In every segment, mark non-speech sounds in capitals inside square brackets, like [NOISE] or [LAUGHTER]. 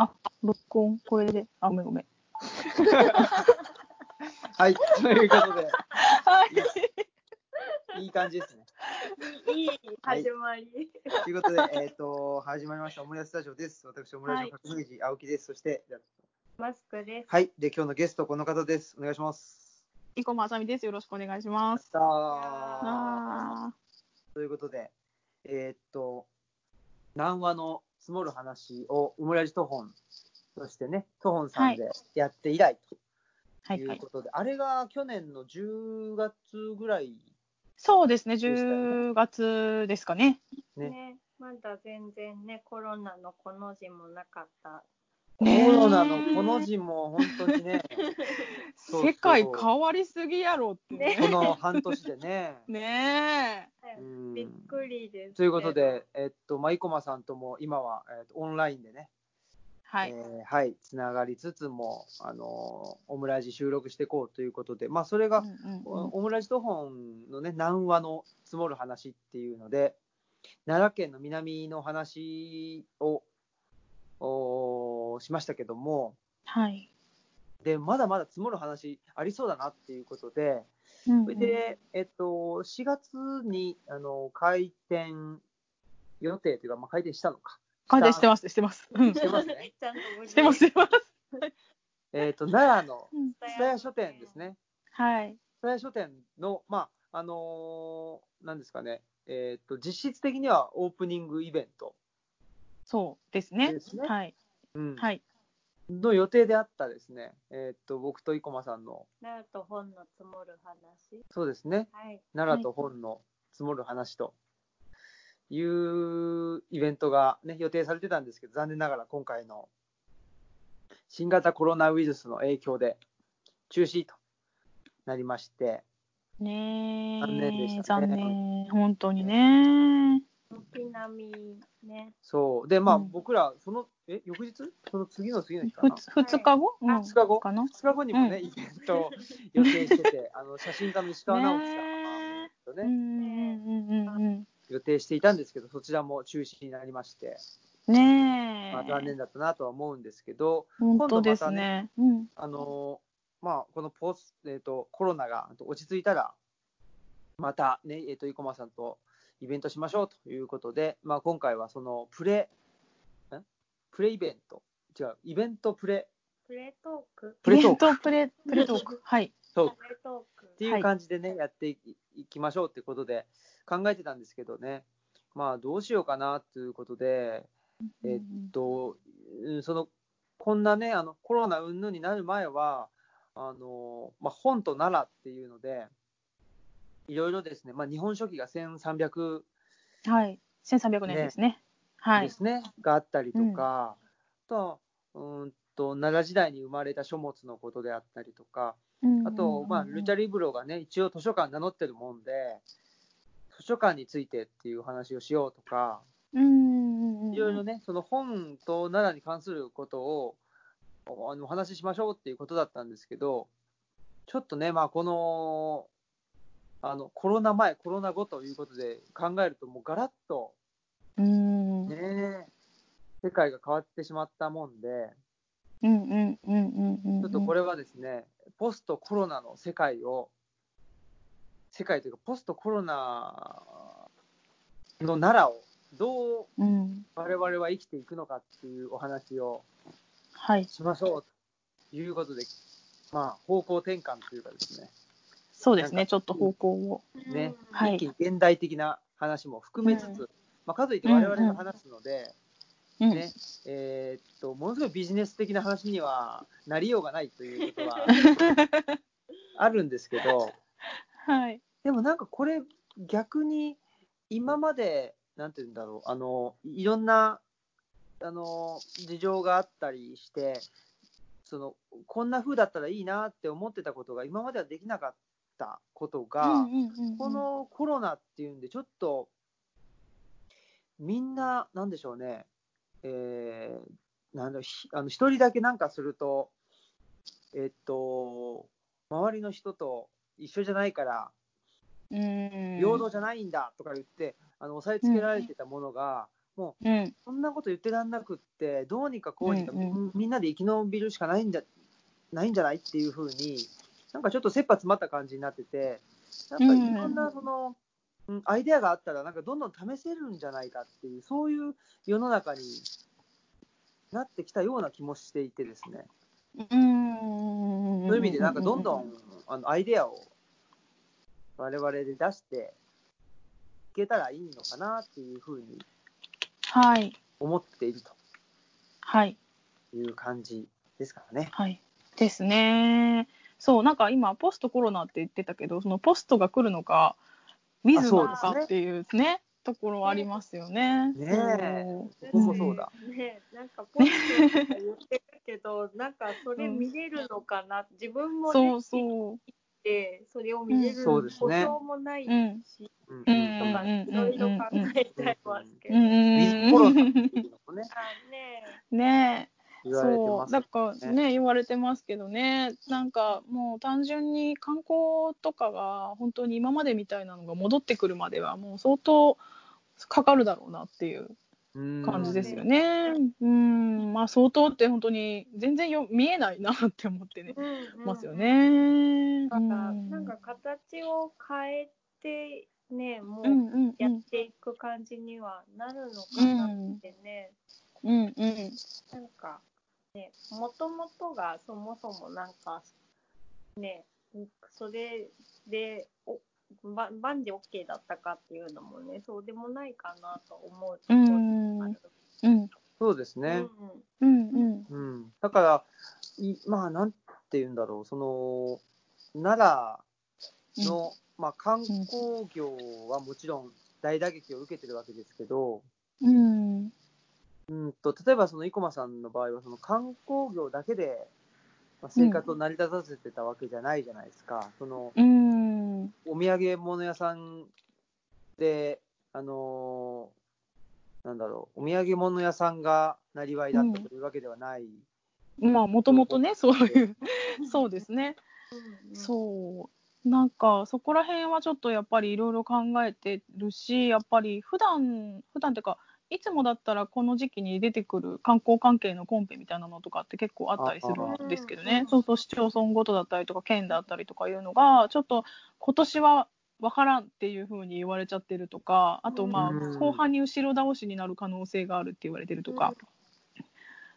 あ、録音、これで。あ、ごめんごめん。[LAUGHS] はい、ということで、はい。いい感じですね。いい始まり。ということで、えっ、と、始まりました、オムライススタジオです。私、オムライスの革命児、青木です。そして、マスクです。あはい、で、今日のゲスト、この方です。お願いします。生駒あさみです。よろしくお願いします。さあということで、えっ、と、南和の積もる話をオムライストホンとしてね、トホンさんでやって以来ーはいはいというこ。とで、あれが去年の10月ぐらいそうですね10月ですかね。ねね、まだ全然ね、コロナのこの字もなかった。コねえロナのこの字も本当にね、そうそう世界変わりすぎやろってね。この半年でね。[LAUGHS] ねうんびっくりです。ということで、えっと、まあ、生駒さんとも今は、えっと、オンラインでね、はい。えーはい、つながりつつも、あのーオムラジ収録していこうということで、まあ、それが、うんうんうんオムラジト本のね、南和の積もる話っていうので、奈良県の南の話を、おーしましたけども、はい。で、まだまだ積もる話ありそうだなっていうことで、うんうんそれで、えっと、4月に、あの、開店予定というか、まあ、開店したのか。開店してます、してます。うんしてますね。[LAUGHS] してます、してます。[LAUGHS] えっと、奈良のうん蔦屋書店ですね。はい。蔦屋書店の、まあ、あのーなんですかね、えっと、実質的にはオープニングイベント、そうですねです。ねはい。うんはい。の予定であったですね、えっと、僕と生駒さんの、奈良と本の積もる話。そうですね、はい。奈良と本の積もる話というイベントが、ね、予定されてたんですけど、残念ながら今回の新型コロナウイルスの影響で中止となりまして、ねえ。残念でしたね残念。本当にね。軒並みね。そう、で、まあ、うん僕ら、その、え、翌日？その次の次の日かな？ふつ二日後、うん、2日後？かな？2日後にもね、うんイベントを予定してて、あの写真家の石川直樹さねんとね、うんうんうんうん予定していたんですけど、そちらも中止になりまして、うん。ねえ。まあ、残念だったなとは思うんですけど、本当です今度またね。うん。あのーまあ、このポス、えー、とコロナが落ち着いたら、またね、えー、と生駒さんとイベントしましょうということで、まあ、今回はそのプレ、んプレイベント、違う、イベントプレプレトーク。プレトークイベントプレ、[LAUGHS] プレトーク。はい。トークプレトークっ。ていう感じでね、やっていいきましょうってことで考えてたんですけどね、まあ、どうしようかなということで、えっと、うんその、こんなね、あの、コロナ云々になる前は、あの、まあ、本と奈良っていうので、いろいろですね、まあ、日本書紀が1300はい。1300年ですね。はいで。すね、があったりとか、あとは、うーんと、奈良時代に生まれた書物のことであったりとか、あと、まあ、ルチャリブロがね、一応図書館名乗ってるもんで、図書館についてっていう話をしようとか、うんうんうん。いろいろね、その本と奈良に関することをあのお話ししましょうっていうことだったんですけど、ちょっとね、まあ、このあのコロナ前、コロナ後ということで考えると、もうガラッと、うん。うんね、世界が変わってしまったもんで。ちょっとこれはですね、ポストコロナの世界を、世界というか、ポストコロナの奈良をどううん。我々は生きていくのかっていうお話をはい。しましょうということで、まあ、方向転換というかですね、そうですね。ちょっと方向を。ねうんはい一気に現代的な話も含めつつ、うんまあ、かといって我々が話すので、うん。ねえーっと、ものすごいビジネス的な話にはなりようがないということは [LAUGHS] あるんですけど、はい。でもなんかこれ逆に今まで、なんて言うんだろう、あの、いろんな、あの、事情があったりして、その、こんな風だったらいいなって思ってたことが今まではできなかったことが、うんうんうんうんこのコロナっていうんでちょっと、みんな、なんでしょうね、えー、なんあの一人だけなんかすると、えっと、周りの人と一緒じゃないから、うん。平等じゃないんだとか言って、あの押さえつけられてたものが、もうん。うそんなこと言ってらんなくってどうにかこうにか、うんうみんなで生き延びるしかないんじゃないんじゃないっていうふうになんかちょっと切羽詰まった感じになっててなんかいろんなその、うん、アイデアがあったらなんかどんどん試せるんじゃないかっていうそういう世の中になってきたような気もしていてですね。うん。そういう意味で、なんかどんどんあのアイデアを我々で出していけたらいいのかなっていうふうにはい。思っているはい。という感じですからね。はい。ですね。そう、なんか今、ポストコロナって言ってたけど、そのポストが来るのか、ウィズなのかっていうね、ところありますよね。ね。え。そう。ここもそうだ。ねなんかポストとか言ってるけど、なんかそれ見れるのかな、自分もねそう、そでそれを見れる保証もないし、うん。とかいろいろ考えちゃいますけう。ど。うん。ウィズコロナっていうのもね、あねねえ。言われてそう、ますだからね、言われてますけどね、なんかもう単純に観光とかが本当に今までみたいなのが戻ってくるまでは、もう相当かかるだろうなっていう感じですよね。うん、まあ相当って本当に全然よ見えないなって思ってね、うんうんますよね。だからうんなんか形を変えてねもうやっていく感じにはなるのかなってね、うんうん。なんかねもともとがそもそもなんかねそれでおば万事 OK だったかっていうのもねそうでもないかなと思うところもある。うん。そうですね。うんうん。うん、だから、いまあ、なんて言うんだろう、その、奈良の、まあ、観光業はもちろん大打撃を受けてるわけですけど、うんうんと例えばその生駒さんの場合はその観光業だけでまあ生活を成り立たせてたわけじゃないじゃないですか。そのうんお土産物屋さんで、あのーなんだろう、お土産物屋さんがなりわいだったというわけではない。まあもともとねそういうそうですね。うんそう。なんか、そこら辺はちょっとやっぱりいろいろ考えてるし、やっぱり普段、普段っていうか、いつもだったらこの時期に出てくる観光関係のコンペみたいなのとかって結構あったりするんですけどね。あ、そうそう、市町村ごとだったりとか、県だったりとかいうのが、ちょっと今年は分からんっていうふうに言われちゃってるとか、あと、まあうん、後半に後ろ倒しになる可能性があるって言われてるとか、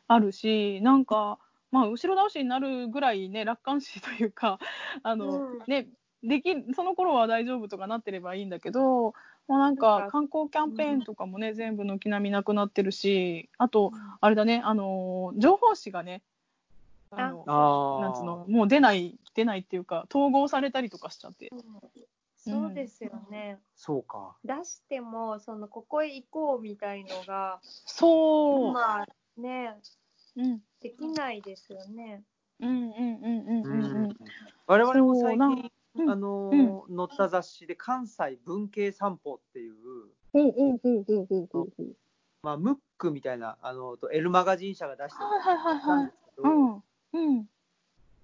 あるし、なんか、まあ、後ろ倒しになるぐらいね、楽観視というか、あの、うん。ね、でき、その頃は大丈夫とかなってればいいんだけど、もうなんかか観光キャンペーンとかもね、全部軒並みなくなってるし、あと、あれだね、あの、情報誌がね、あの、あなんつうの、もう出ない、出ないっていうか、統合されたりとかしちゃって。うんそうですよね。そうか。出してもそのここへ行こうみたいのがそう。まあねうん。できないですよね。うんうんうんうんうんうん。我々も最そうな近、うんあのー載った雑誌で関西文系散歩っていう。まあ、ムックみたいな、あの、と L マガジン社が出してるはいはいはいはいなんですけど、うん。うん。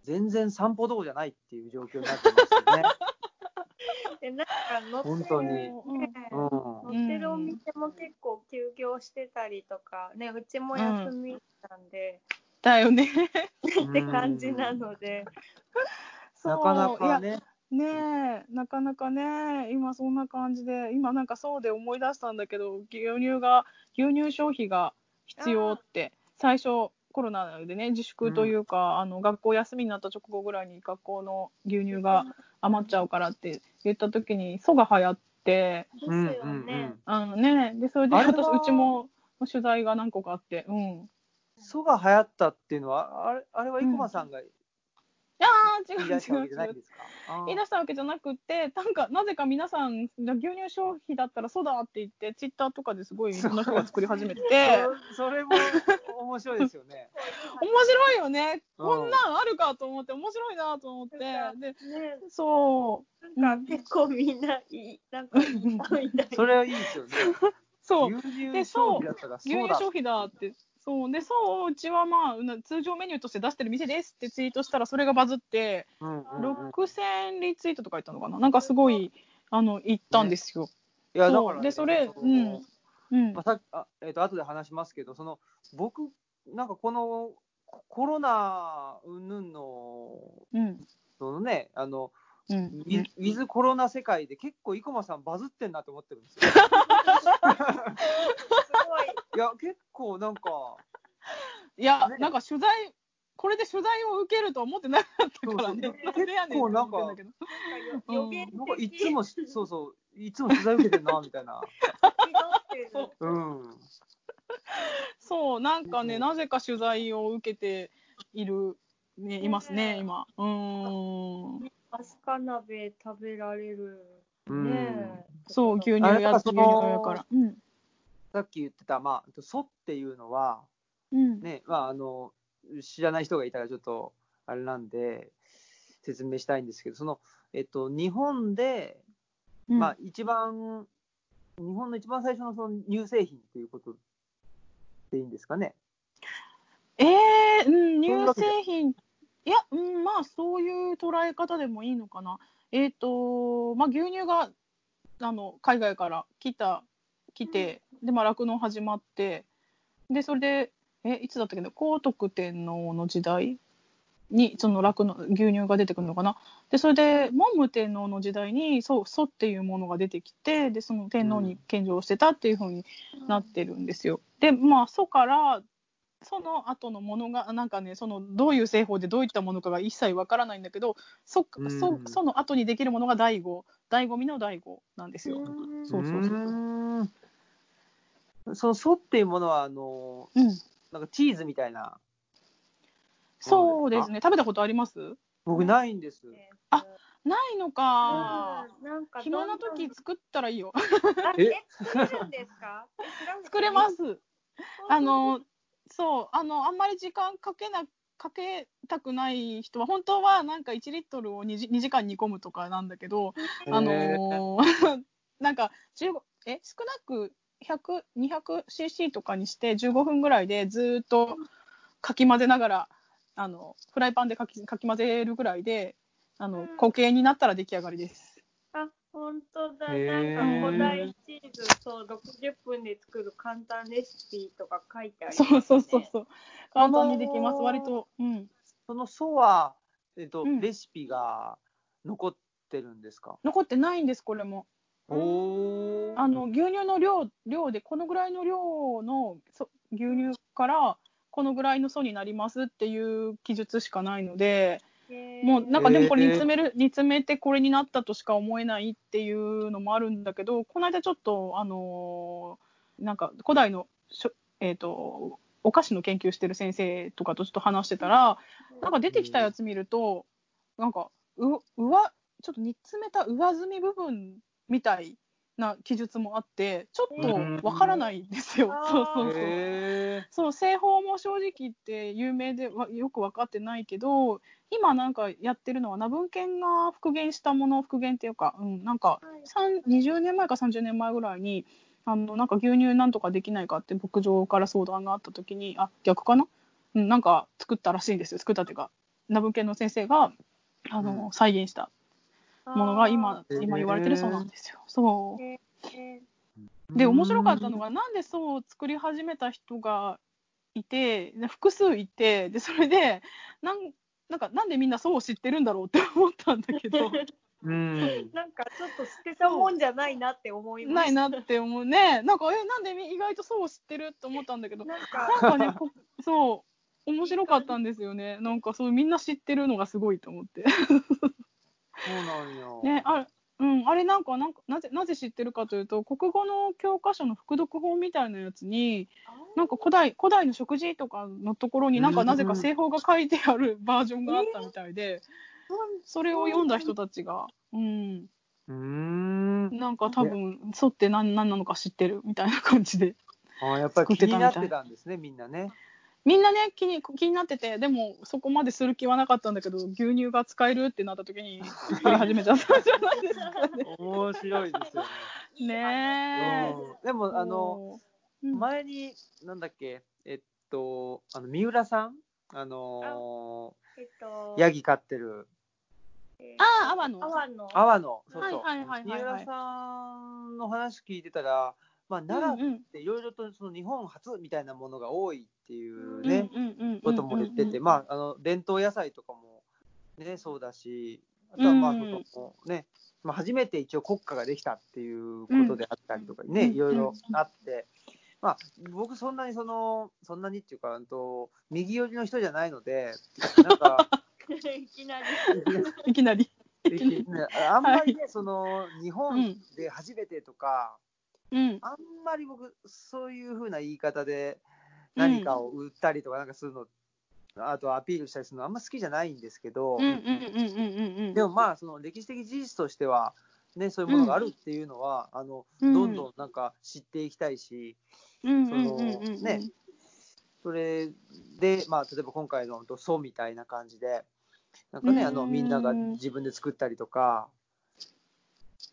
全然散歩どころじゃないっていう状況になってますよね。[LAUGHS] でなんか乗って本当にる、ねうん乗ってるお店も結構休業してたりとかねうちも休みなんで、だよね。[LAUGHS] って感じなので。そうなかなかね、ねえ、なかなかね、今そんな感じで、今なんかそうで思い出したんだけど、牛乳が、牛乳消費が必要って、最初、コロナでね、自粛というか、あの学校休みになった直後ぐらいに学校の牛乳が余っちゃうからって言った時に、蘇が流行って、ですよね。あのね、で、それで私、うちも取材が何個かあって、うん。蘇が流行ったっていうのは、あれあれは生駒さんがいやー、違う言い出したわ違う違うけじゃないん。ですか。あー言い出したわけじゃなくて、なんか、なぜか皆さん、牛乳消費だったらそうだって言って、ツイッターとかですごいいろんな人が作り始めてて、[LAUGHS] そそれも面白いですよね。[LAUGHS] 面白いよね。うんこんなんあるかと思って、面白いなと思って。で、ね、そなんか結構みんないい、なんか。[LAUGHS] それはいいですよね。う、そう、牛乳で消費だったら牛そうだ。乳消費だって。そう。で、そう、うちはまあ、な通常メニューとして出してる店ですってツイートしたら、それがバズって、うんうんうん6000リツイートとか言ったのかな？なんかすごい、あの、言ったんですよ。いやだからね、でそれのうんうんまあ、さあえっ、と後で話しますけど、その僕なんかこのココロナ云々のうんそのねあのうんウィズウィズコロナ世界で結構生駒さんバズってんなと思ってるんですよ。[LAUGHS] すごい。いや結構なんかいや、ねなんか取材、これで取材を受けると思ってなかったからね。そうそうなんでやねんって思ってんだけど。なんかよ予言なんかい的つもそうそういつも取材受けてんなみたいな。うん。そう、なんかね、うんなぜか取材を受けている、ね、いますね、ね今。うーん。アスカ鍋食べられる。うんねそう、牛乳や、あれだからそ牛乳のやから。うん。さっき言ってたまあソっていうのはうん。ねまああの知らない人がいたらちょっとあれなんで説明したいんですけどそのえっと日本でうんまあ、一番、日本の一番最初のその乳製品っていうことでいいんですかね？えー、うん、乳製品、いや、うん、まあ、そういう捉え方でもいいのかな。えっ、と、まあ、牛乳が、あの、海外から来た、来て、で、まあ、酪農始まって、で、それで、え、いつだったっけな、皇徳天皇の時代に、その酪農、牛乳が出てくるのかな。で、それで、文武天皇の時代に、そう、祖っていうものが出てきて、で、その天皇に献上してたっていうふうになってるんですよ。でまあ祖からその後のものがなんかねそのどういう製法でどういったものかが一切わからないんだけどそうんそその後にできるものが醍醐醍醐味の醍醐なんですよ。うんそうそうそうそのソっていうものは、あの、うん、なんかチーズみたいな。そうですね。食べたことあります？僕ないんです。あないのか。うん。なんか暇な時作ったらいいよ。あえ？え？作れるんですか？[LAUGHS] 作れます。す。あのそう。あのあんまり時間かけなかけたくない人は本当はなんか1リットルを 2, 時2時間煮込むとかなんだけど、あの [LAUGHS] なんか15え？少なく 100-200cc とかにして15分ぐらいでずーっとかき混ぜながらあのフライパンでかきかき混ぜるぐらいであのうん。固形になったら出来上がりです。あ本当だ。なんか古代チーズそう60分で作る簡単レシピとか書いてあります、ね、そうそうそうそう。簡単にできます。あのー。割とうん。そのソは、えっと、うん。レシピが残ってるんですか？残ってないんですこれも。おお。あの牛乳の量量でこのぐらいの量のそ牛乳からこのぐらいの素になりますっていう記述しかないのでもうなんかでもこれ煮詰める煮詰めてこれになったとしか思えないっていうのもあるんだけどこの間ちょっとあのーなんか古代のしょえっ、とお菓子の研究してる先生とかとちょっと話してたらなんか出てきたやつ見るとなんかう上ちょっと煮詰めた上澄み部分みたいな記述もあってちょっとわからないんですよ。うん。そうそうそう。へそう製法も正直言って有名でわよく分かってないけど今なんかやってるのはナ文献が復元したもの復元っていうか、うん、なんかはい。さん20年前か30年前ぐらいにあのなんか牛乳なんとかできないかって牧場から相談があった時にあ逆かな、うん、なんか作ったらしいんですよ。作ったっていうかナ文献の先生があの、うん。再現したものが今今言われてるそうなんですよ。そう。で面白かったのがなんでそうを作り始めた人がいてで複数いてでそれでなんなんかなんでみんなそうを知ってるんだろうって思ったんだけど。うん。[LAUGHS] なんかちょっと捨てたもんじゃないなって思いまないした。なって思うね。なんかえなんでみ意外とそうを知ってるって思ったんだけど。なんなんか、かねこそう面白かったんですよね。なんかそうみんな知ってるのがすごいと思ってそうなんや。ねあうん、あれなんかなんかなぜなぜ知ってるかというと国語の教科書の副読本みたいなやつになんか古代古代の食事とかのところになんかうんなぜか製法が書いてあるバージョンがあったみたいで、それを読んだ人たちが、うん、うーん。なんか多分、そって何何なのか知ってるみたいな感じで。あやっぱり気になってたんですね、みんなね。みんなね気に気になっててでもそこまでする気はなかったんだけど牛乳が使えるってなった時に作り始めちゃった。んじゃないですかね。面白いですよね。ねでも、あの、うん。前に、なんだっけ、えっと、あの、三浦さん？あのえっと、ヤギ飼ってる、えーああ阿波の阿波の。阿波の、そうそう。はいはいはいはい。はい三浦さんの話聞いてたら、まあ、うん奈良うんっていろいろとその日本初みたいなものが多いっていううんね、ことも言ってて、うんまあ、あの伝統野菜とかも、ね、そうだし、あとはまあそうん。の、ねまあ、初めて一応国家ができたっていうことであったりとかね、うんいろいろあって、まあ、僕、そんなにその、そんなにっていうか、うんと右寄りの人じゃないので、なんか、[LAUGHS] いきなり。いきなり。ねあんまりね、その日本で初めてとか、うん。あんまり僕、そういうふうな言い方で何かを売ったりとかなんかするの、あとアピールしたりするのあんま好きじゃないんですけど。でもまあ、その歴史的事実としては、ね、そういうものがあるっていうのは、あのうん。どんどんなんか知っていきたいし、うんそのね、それで、まあ、例えば今回の「ソ」みたいな感じで、なんかね、あのうんみんなが自分で作ったりとか、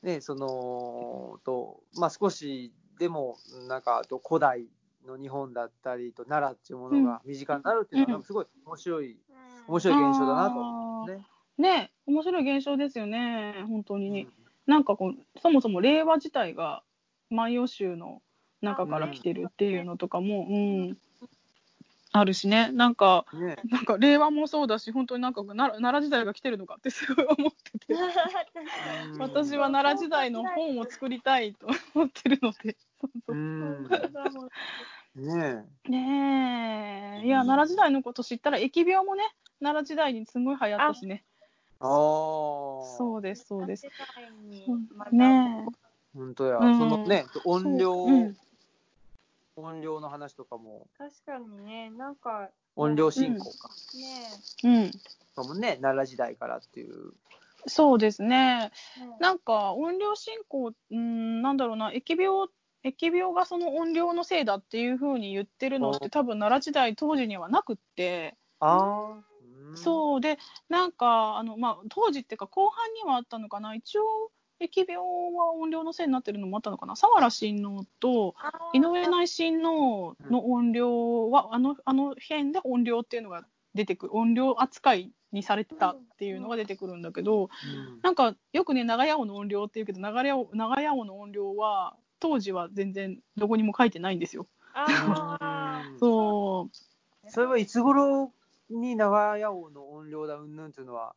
ね、そのと、まあ、少しでも、なんか、あと古代の日本だったりと奈良っていうものが身近になるっていうのは、すごい面白い、面白い現象だなと思うんですね。ね面白い現象ですよね、本当に。うん。なんかこう、そもそも令和自体が万葉集の中から来てるっていうのとかも、うん、あるしね、なんか、ね。なんか令和もそうだし、本当になんか奈良奈良時代が来てるのかってすごい思ってて、うん。私は奈良時代の本を作りたいと思ってるので。そうう。そうんねねえ、いや、奈良時代のこと知ったら、疫病もね、奈良時代にすごい流行ったしね。ああ。そうです、そうです。ね本当や、うんそのね、音量、そううん音量の話とかも、確かにね、なんか、音量進行か。ねえ、うん。かもね、奈良時代からっていう。そうですね。ねなんか音量進行、うん、なんだろうな、疫病、疫病がその音量のせいだっていうふうに言ってるのって、多分奈良時代当時にはなくって、あそうで、なんか、あのまあ、当時っていうか、後半にはあったのかな、一応、疫病は音量のせいになってるのもあったのかな、佐原親王とあ井上内親王の音量は、あのあの辺で音量っていうのが出てくる、音量扱いにされてたっていうのが出てくるんだけど、ん。なんかよくね、長屋尾の音量っていうけど、長屋尾長屋尾の音量は、当時は全然どこにも書いてないんですよ。そう。それはいつ頃に長屋王の音量だうんぬんっていうのは、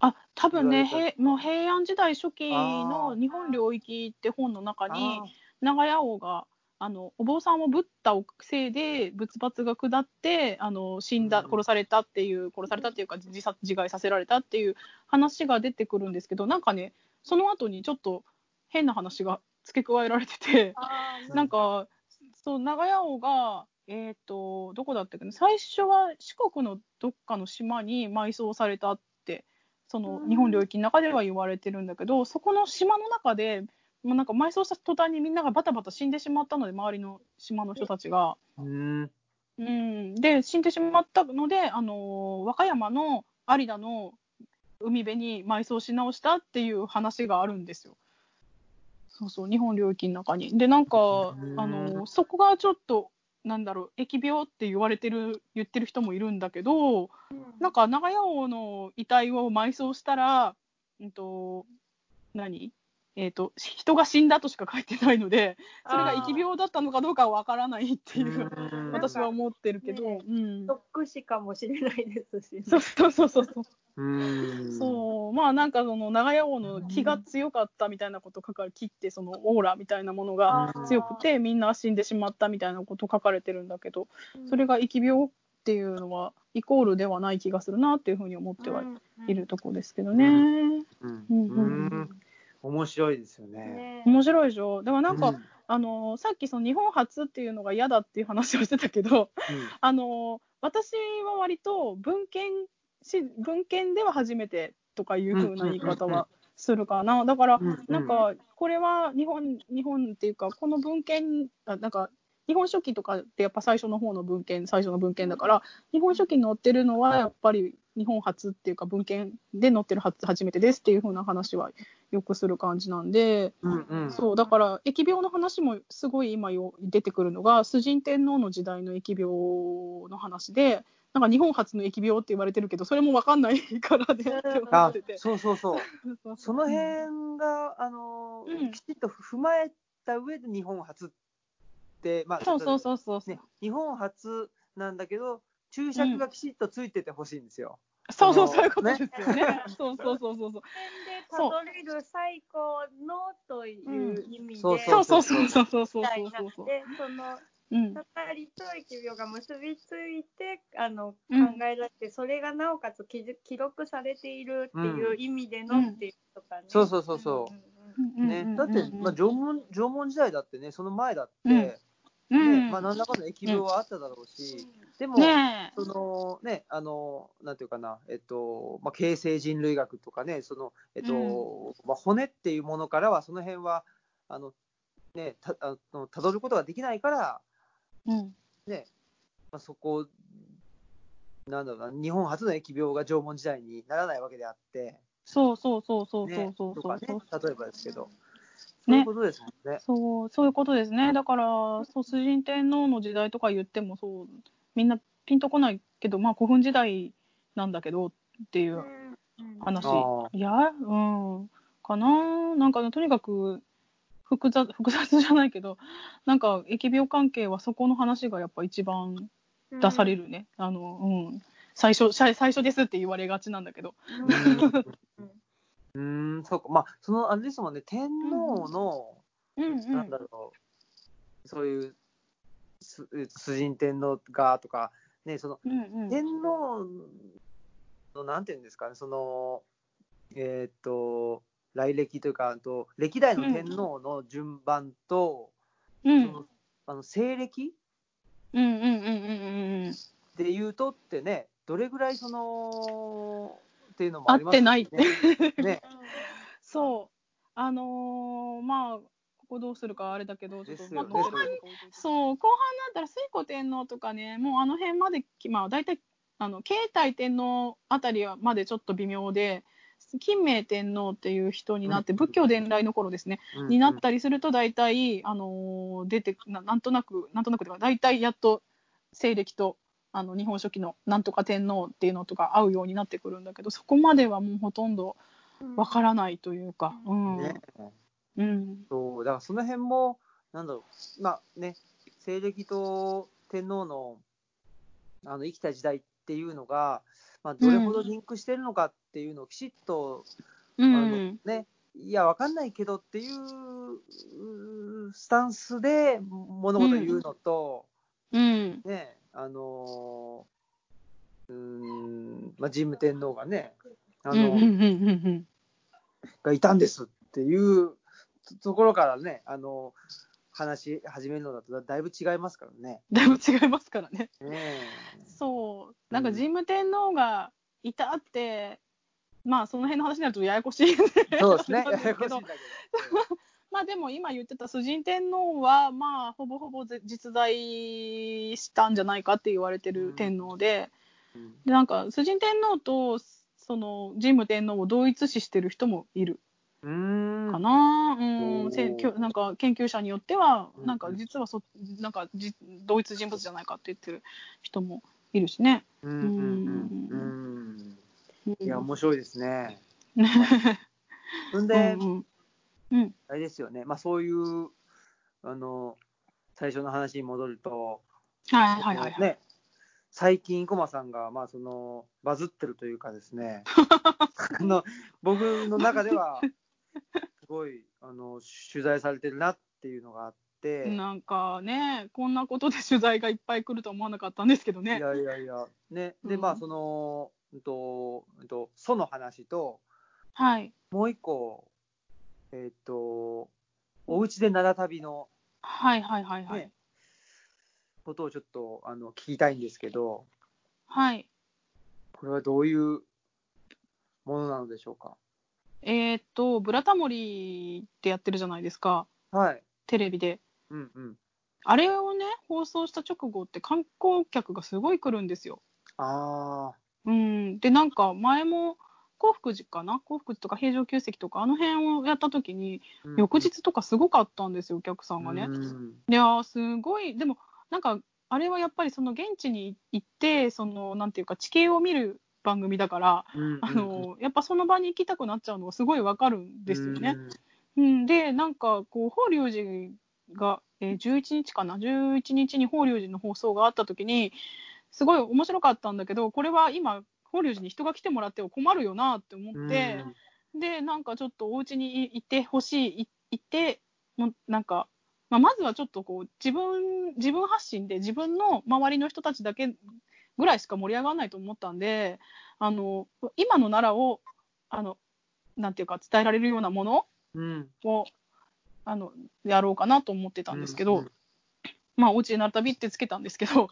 あ多分ね、へもう平安時代初期の日本領域って本の中にあ、長屋王があのお坊さんをぶったせいで仏罰が下ってあの死んだ、うん。殺されたっていう殺されたっていうか自殺自害させられたっていう話が出てくるんですけどなんかねその後にちょっと変な話が付け加えられててなんかそう長屋王がえっ、とどこだったっけな最初は四国のどっかの島に埋葬されたってそのうん日本領域の中では言われてるんだけどそこの島の中でもうなんか埋葬した途端にみんながバタバタ死んでしまったので周りの島の人たちが。うん。うん、で死んでしまったので、あの和歌山の有田の海辺に埋葬し直したっていう話があるんですよ。そうそう日本領域の中に。でなんか、うんあのそこがちょっとなんだろう疫病って言われてる言ってる人もいるんだけどなんか長屋王の遺体を埋葬したら、うんと何？えー、と人が死んだとしか書いてないのでそれが疫病だったのかどうかはわからないっていううん。私は思ってるけど、ね。うん、特死かもしれないですしね。そうそうそうそうそう、うん。そう。まあなんかその長屋王の気が強かったみたいなこと書かれ切ってそのオーラみたいなものがうん。強くてみんな死んでしまったみたいなこと書かれてるんだけどそれが疫病っていうのはイコールではない気がするなっていうふうに思ってはいるとこですけどね。うん。うんうんうん面白いですよね。ね。面白いでしょ？でもなんか、うん。あのさっきその日本初っていうのが嫌だっていう話をしてたけどあの私は割と文献し文献では初めてとかいう風な言い方うんうんうんはするかな。だからうんうん。なんかこれは日本日本っていうかこの文献あなんか日本書紀とかってやっぱ最初の方の文献最初の文献だから日本書紀に載ってるのはやっぱり日本初っていうか文献で載ってる初初めてですっていう風な話はよくする感じなんで。うんうん。そうだから疫病の話もすごい今よ出てくるのが崇神天皇の時代の疫病の話でなんか日本初の疫病って言われてるけどそれも分かんないからねって思あってて。そうそうそう。そうその辺が、あの、うんきちっと踏まえった上で日本初って、まあ、そうそうそうそうそう。ね、日本初なんだけど、注釈がきちっとついててほしいんですよ。そうそう、そのそういうことですよね。そうそうそうそうそう。でたどれる最高のという意味で、そうそうそうそうそうそうそうそうそう。ってそのうん。たたりと疫病が結びついてあの、うん考えられてそれがなおかつ記記録されているっていう意味でのうんっていうとかね。そうそうそうそううんうんね、だって、まあ、縄文縄文時代だってね、その前だって、うんねうんまあ、何らかの疫病はあっただろうし、でも、ねそのね、あの、なんていうかな、えっと、まあ、形成人類学とかね、その、えっと、まあ、骨っていうものからは、その辺は、あの、ね、た、あの、たどることができないから、え。うん。ね、まあ、そこ、なんだろうな、日本初の疫病が縄文時代にならないわけであって、そうそうそうそうそうね、そうとかねそうそう。、例えばですけど、そういうことですもんね。そう、そういうことですね。だから、そう、崇神天皇の時代とか言っても、そう、みんなピンとこないけど、まあ、古墳時代なんだけどっていう話。あいや、うん、かな。なんかね、とにかく、複雑、複雑じゃないけど、なんか、疫病関係はそこの話がやっぱ一番出されるね。あの、うん。最初、最最初ですって言われがちなんだけど。うーん、そうか。まあ、その、あれですもんね、天皇の、うんうなんだろう、そういう、す崇神天皇がとか、ね、その、うんうん。天皇の、なんていうんですかね、その、えーっと、来歴というか、あと歴代の天皇の順番と、うん。そのあの西暦うんうんうんうんうんうん。でいうとってね、どれぐらいその、っていうのもあります合ってないね。ねそう。あのーまあ、ここどうするかあれだけど、ちょっと、まあ、後半そう、後半になったら、推古天皇とかね、もうあの辺まで、まあ、大体、あの、慶太天皇あたりはまでちょっと微妙で、金明天皇っていう人になって、うん。仏教伝来の頃ですね、うん。になったりすると、大体、あのー出てな、なんとなく、なんとなくでは、大体やっと西暦と、あの、日本書紀のなんとか天皇っていうのとか合うようになってくるんだけど、そこまではもうほとんどわからないというか、うん。ねうん。そう、だからその辺も、なんだろう、まあね、西暦と天皇のあの生きた時代っていうのが、まあ、どれほどリンクしてるのかっていうのをきちっと、うあのん。ね、いや、わかんないけどっていううスタンスで物事を言うのと、うん。ね、あのーうーん、まあ、神武天皇がね、あの、うんうんうんうんがいたんですっていうとところからね、あの、話し始めるのだとだだいぶ違いますからね。だいぶ違いますからね。ねそう。なんかうん神武天皇がいたって、まあその辺の話になるとややこしいんでえそうですね。[LAUGHS] ややこしいんだけまあでも今言ってた崇神天皇は、まあほぼほぼぜ実在したんじゃないかって言われてる天皇で、ど。うん。でなんか崇神天皇とその神武天皇を同一視してる人もいる。うーん。かな、うん、せきょなんか研究者によってはうん、なんか実はそなんかじ同一人物じゃないかって言ってる人もいるしね。うんいや、面白いですね。[LAUGHS] んで、うんうんうんあれですよね。まあそういう、あの、最初の話に戻ると、はいはいはいはい。ね、最近、コマさんが、まあ、その、バズってるというかですね、[LAUGHS] あの、僕の中では、すごい、あの、取材されてるなっていうのがあって、なんかね、こんなことで取材がいっぱい来るとは思わなかったんですけどね。いやいやいや、ね、で、うんまあ、その、うんと、うんと、その話と、はい。もう一個、えっ、と、おうちで奈良旅のはいはいはいはい。ねことをちょっと、あの、聞きたいんですけど、はい。これはどういうものなのでしょうか？えーっと、ブラタモリってやってるじゃないですか、はい。テレビで。うんうん。あれをね、放送した直後って観光客がすごい来るんですよ。ああ。うん。で、なんか前も、幸福寺かな？幸福寺とか平城宮跡とか、あの辺をやった時に、翌日とかすごかったんですよ、お客さんがね。うん。いやー、すごい、でも、なんか、あれはやっぱりその現地に行って、その、なんていうか、地形を見る番組だから、うんあの、やっぱその場に行きたくなっちゃうのがすごいわかるんですよね。。うん、で、なんか、こう、法隆寺が、えー11日かな、11日に法隆寺の放送があった時に、すごい面白かったんだけど、これは今、法隆寺に人が来てもらっては困るよなって思って、で、なんかちょっとお家にいてほしい、いいて、もうなんか、まあ、まずはちょっとこう、自分、自分発信で自分の周りの人たちだけぐらいしか盛り上がらないと思ったんで、あの、今の奈良を、あの、なんていうか伝えられるようなものうん。を、あの、やろうかなと思ってたんですけど、うん。まあ、お家でなるたびってつけたんですけど、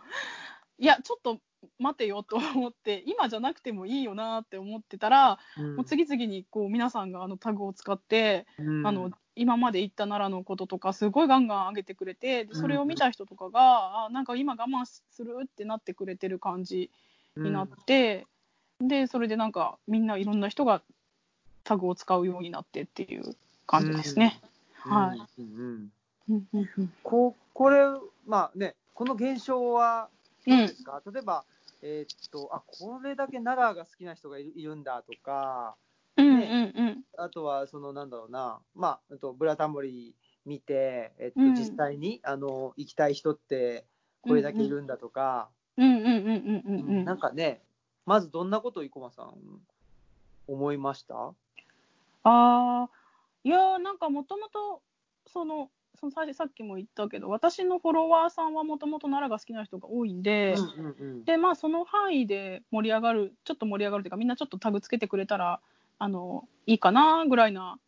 いや、ちょっと待てよと思って、今じゃなくてもいいよなって思ってたら、うん。もう次々にこう皆さんがあのタグを使って、うん。あの今まで行った奈良のこととかすごいガンガン上げてくれてでそれを見た人とかが、あなんか今我慢するってなってくれてる感じになって、でそれでなんかみんないろんな人がタグを使うようになってっていう感じですね。うん。はい。うんうん。うんうんうん。ここれ、まあね、この現象はですか、例えば、えーっとあ、これだけ奈良が好きな人がいるいるんだとか、うんうんうん。あとは、そのなんだろうな、まあ、あとブラタモリ見て、えっとうん。実際にあの行きたい人ってこれだけいるんだとか、うんうんうんうんうんうんなんかね、まずどんなことを生駒さん、思いました？ああ、いやーなんかもともと、その、そのささっきも言ったけど、私のフォロワーさんはもともと奈良が好きな人が多いんで、うんうんうん。で、まあその範囲で盛り上がる、ちょっと盛り上がるというか、みんなちょっとタグつけてくれたら、あの、いいかなぐらいな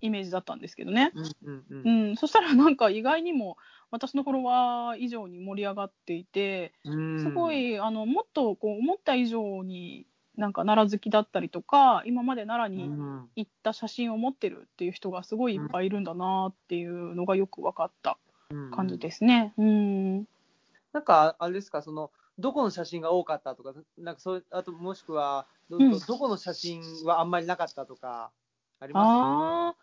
イメージだったんですけどね。うんうんううんん、そしたらなんか意外にも私のフォロワー以上に盛り上がっていて、うん。すごい、あの、もっとこう思った以上に、なんか奈良好きだったりとか、今まで奈良にうん行った写真を持ってるっていう人がすごいいっぱいいるんだなっていうのがよく分かった感じですね。うん。なんか、あれですか、その、どこの写真が多かったとか、なんかそうあともしくはど、うんどこの写真はあんまりなかったとか、ありまああ、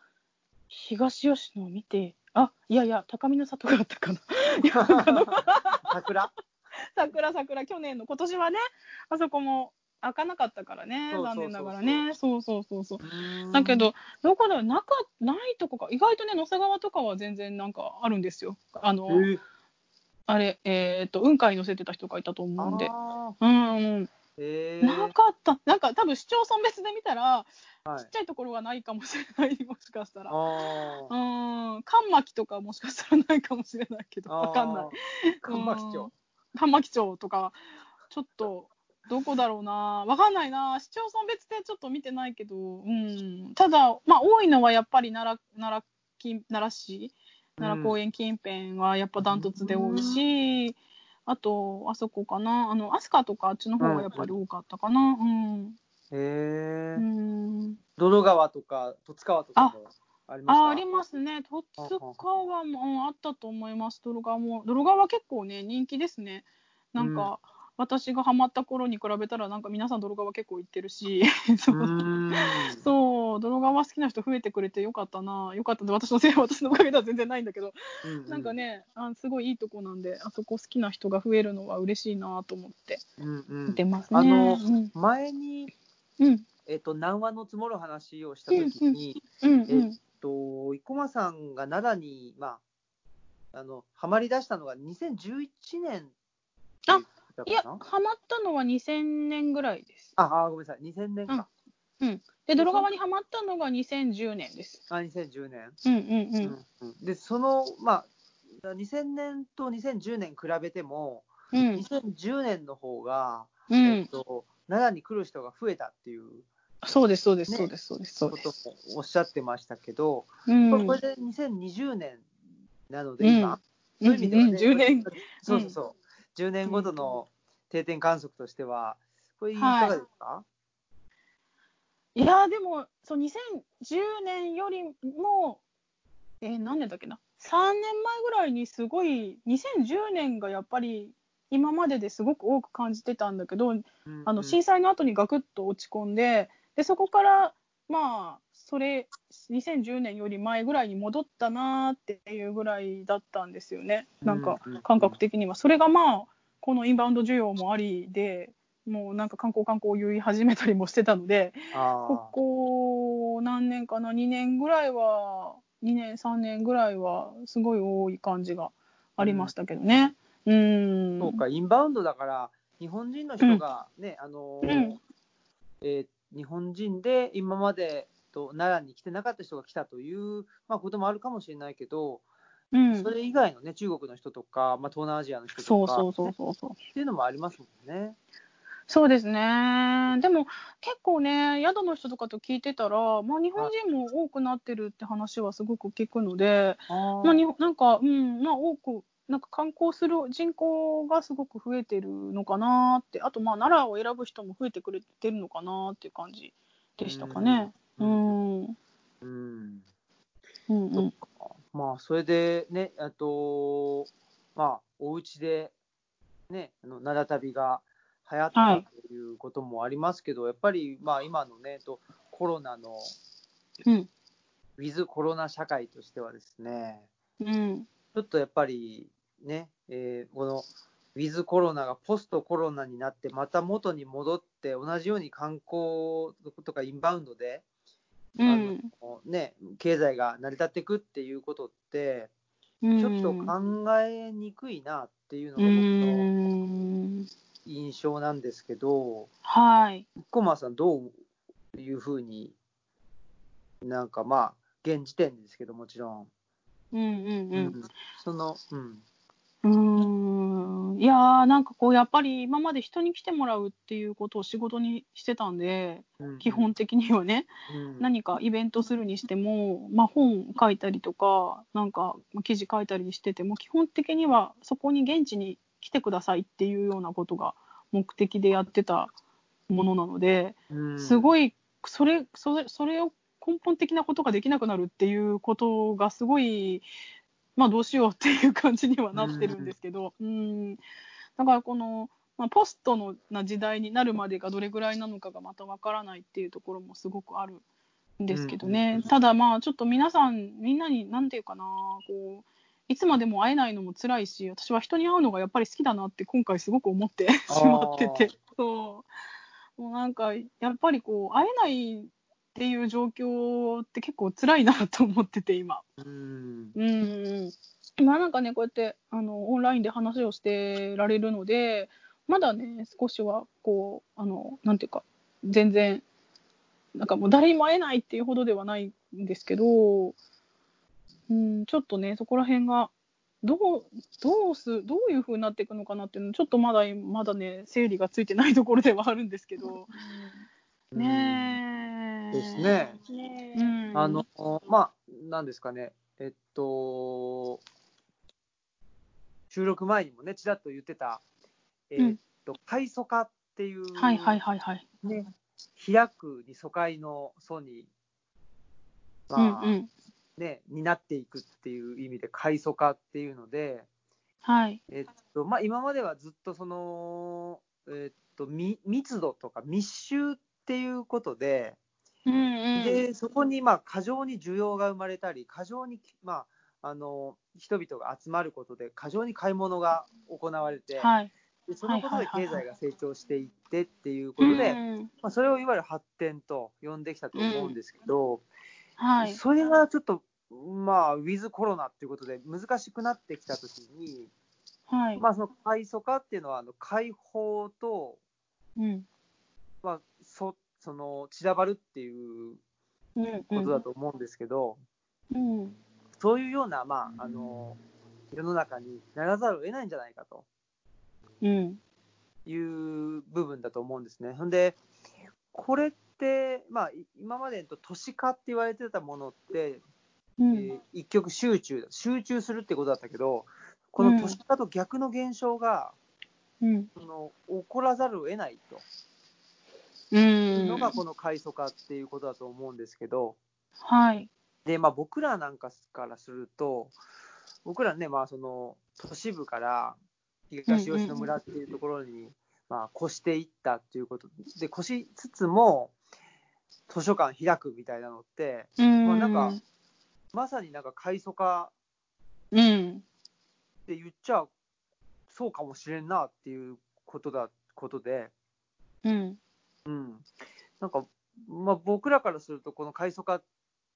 東吉野を見て、あ、いやいや、高見の里があったかな。[LAUGHS] 桜？桜桜、去年の、今年はね、あそこも開かなかったからね、残念ながらね。そうそうそうそう。うんだけど、どこだろう、なか、ないとこか、意外とね、野瀬川とかは全然なんかあるんですよ。あの、えーあれ、えっ、と、雲海に乗せてた人がいたと思うんで。あうんえーなかった。なんか多分市町村別で見たら、はいちっちゃいところはないかもしれない、もしかしたら。うん。関巻とかもしかしたらないかもしれないけど、わかんない。。関巻町。関巻町とか、ちょっと、どこだろうな。わかんないな。市町村別でちょっと見てないけど、うん。ただ、まあ、多いのはやっぱり奈良、奈良近、奈良市、奈良公園近辺はやっぱダントツで多いし、あと、あそこかな。あの、飛鳥とかあっちの方がやっぱり多かったかな。うん。へえう。ん。泥川とか、十津川とかもありました？あ、ありますね。十津川もうんあったと思います。泥川も。泥川結構ね、人気ですね。なんか、私がハマった頃に比べたら、なんか皆さん泥川結構行ってるし、[LAUGHS] そう泥川好きな人増えてくれてよかったな。よかったで、私のせい、私のおかげでは全然ないんだけど、ううなんかね、あすごいいいとこなんで、あそこ好きな人が増えるのは嬉しいなと思ってうんうん見てますね。あのうん、前に、うん、えっと、南和の積もる話をしたときに、うん、うえっん。と、生駒さんが奈良に、まあ、あの、ハマり出したのが2011年あだいや、ハマったのは2000年ぐらいです。ああ、ごめんなさい、2000年か。うん。で、泥川にハマったのが2010年です。あ、2010年。うんうんうん。うんで、その、まあ、2000年と2010年比べても、うん。2010年の方が、うえっん。と、奈良に来る人が増えたっていうそうです、そうです、ねそうです、そうです、そうこです。ともおっしゃってましたけど、うん。これで2020年なので、うん今、うん、そういう意味ではね、うん10年。そうそうそう、10年ごとの定点観測としては、これいかがですか、い。やーでも、そう、2010年よりも、えー何年だっけな、3年前ぐらいにすごい、2010年がやっぱり、今までですごく多く感じてたんだけど、うんあのうん震災の後にガクッと落ち込んで、でそこから、まあ、それ、2010年より前ぐらいに戻ったなーっていうぐらいだったんですよね、なんかうんうんうん感覚的には。それがまあ、このインバウンド需要もありで、もうなんか観光観光言い始めたりもしてたので、こあこ何年かな、2年ぐらいは、2年、3年ぐらいは、すごい多い感じがありましたけどね。うん。そうか、インバウンドだから、日本人の人がね、あのーうんえー日本人で今までと奈良に来てなかった人が来たという、まあ、こともあるかもしれないけど、うんそれ以外のね、中国の人とか、まあ、東南アジアの人とか、そうそうそうそうそう。っていうのもありますもんね。そうですね。でも結構ね、宿の人とかと聞いてたら、まあ、日本人も多くなってるって話はすごく聞くので、あまあ、になんか、うん、まあ、多く、なんか観光する人口がすごく増えてるのかなって、あと、まあ、奈良を選ぶ人も増えてくれてるのかなっていう感じでしたかね。う、うん。うん、うんうん、うん。まあ、それでね、あと、まあ、お家で、ね、あの奈良旅が流行ったはいということもありますけど、やっぱり、まあ、今のね、とコロナの、うん、ウィズコロナ社会としてはですね、うん、ちょっとやっぱりね、えーこのウィズコロナがポストコロナになって、また元に戻って、同じように観光とかインバウンドで、うん、あのね、経済が成り立っていくっていうことって、うん。ちょっと考えにくいなっていうのうが僕のん、印象なんですけど、はい。コマさん、どういうふうに、なんかまあ、現時点ですけど、もちろん。うん、うん、うん。その、うん。うーん。いやーなんかこうやっぱり今まで人に来てもらうっていうことを仕事にしてたんでうん基本的にはね。うん。何かイベントするにしても、まあ、本書いたりとかなんか記事書いたりしてても基本的にはそこに現地に来てくださいっていうようなことが目的でやってたものなのでうん。すごいそれそれそれを根本的なことができなくなるっていうことがすごいまあどうしようっていう感じにはなってるんですけど、うん、だからこの、まあ、ポストのな時代になるまでがどれぐらいなのかがまたわからないっていうところもすごくあるんですけどね、ただまあちょっと皆さんみんなに何て言うかなこういつまでも会えないのも辛いし私は人に会うのがやっぱり好きだなって今回すごく思ってしまってて。そう。もうなんかやっぱりこう会えないっていう状況って結構辛いなと思ってて今。うんうんうん。まあなんかね、こうやってあのオンラインで話をしてられるので、まだね、少しはこう、あの、なんていうか、全然、なんかもう誰にも会えないっていうほどではないんですけど、うん、ちょっとね、そこら辺が、どう、どうす、どういう風になっていくのかなっていうの、ちょっとまだ、まだね、整理がついてないところではあるんですけど、ねえ。ですね。ねうん。あの、まあ、なんですかね、えっと、収録前にもね、ちらっと言ってた、えっと、開疎化っていう、はいはいはいはい。ね、開くに疎開の疎に、うんまあ、うん。ね、になっていくっていう意味で開疎化っていうので、はい。えっと、まあ、今まではずっとその、えっと、み密度とか密集っていうことで、うんうん。で、そこにまあ過剰に需要が生まれたり、過剰に、まあ、あの人々が集まることで、過剰に買い物が行われて、はい。でそのことで経済が成長していってっていうことで、うんまあ、それをいわゆる発展と呼んできたと思うんですけど、はい。それがちょっと、まあ、ウィズコロナっていうことで難しくなってきたときに、はい。まあ、その開疎化っていうのは、あの開放と、うん。まあ、そその散らばるっていううん。ことだと思うんですけど、うん。そういうような、まあ、あの世の中にならざるを得ないんじゃないかとうん。いう部分だと思うんですね。ほんで、これって、まあ、い今までと都市化って言われてたものって、うん。えー一極集中、集中するってことだったけど、この都市化と逆の現象が、うん。その起こらざるを得ないとのが、この開疎化っていうことだと思うんですけど、はい。で、まあ、僕らなんかからすると、僕らね、まあ、その都市部から東吉野村っていうところに、まあ、越していったっていうことで、越しつつも、図書館開くみたいなのって、うん。まあなんかまさになんか開疎化うん。って言っちゃそうかもしれんなっていうことだことで、うん。うん。なんか、まあ、僕らからすると、この快速化っ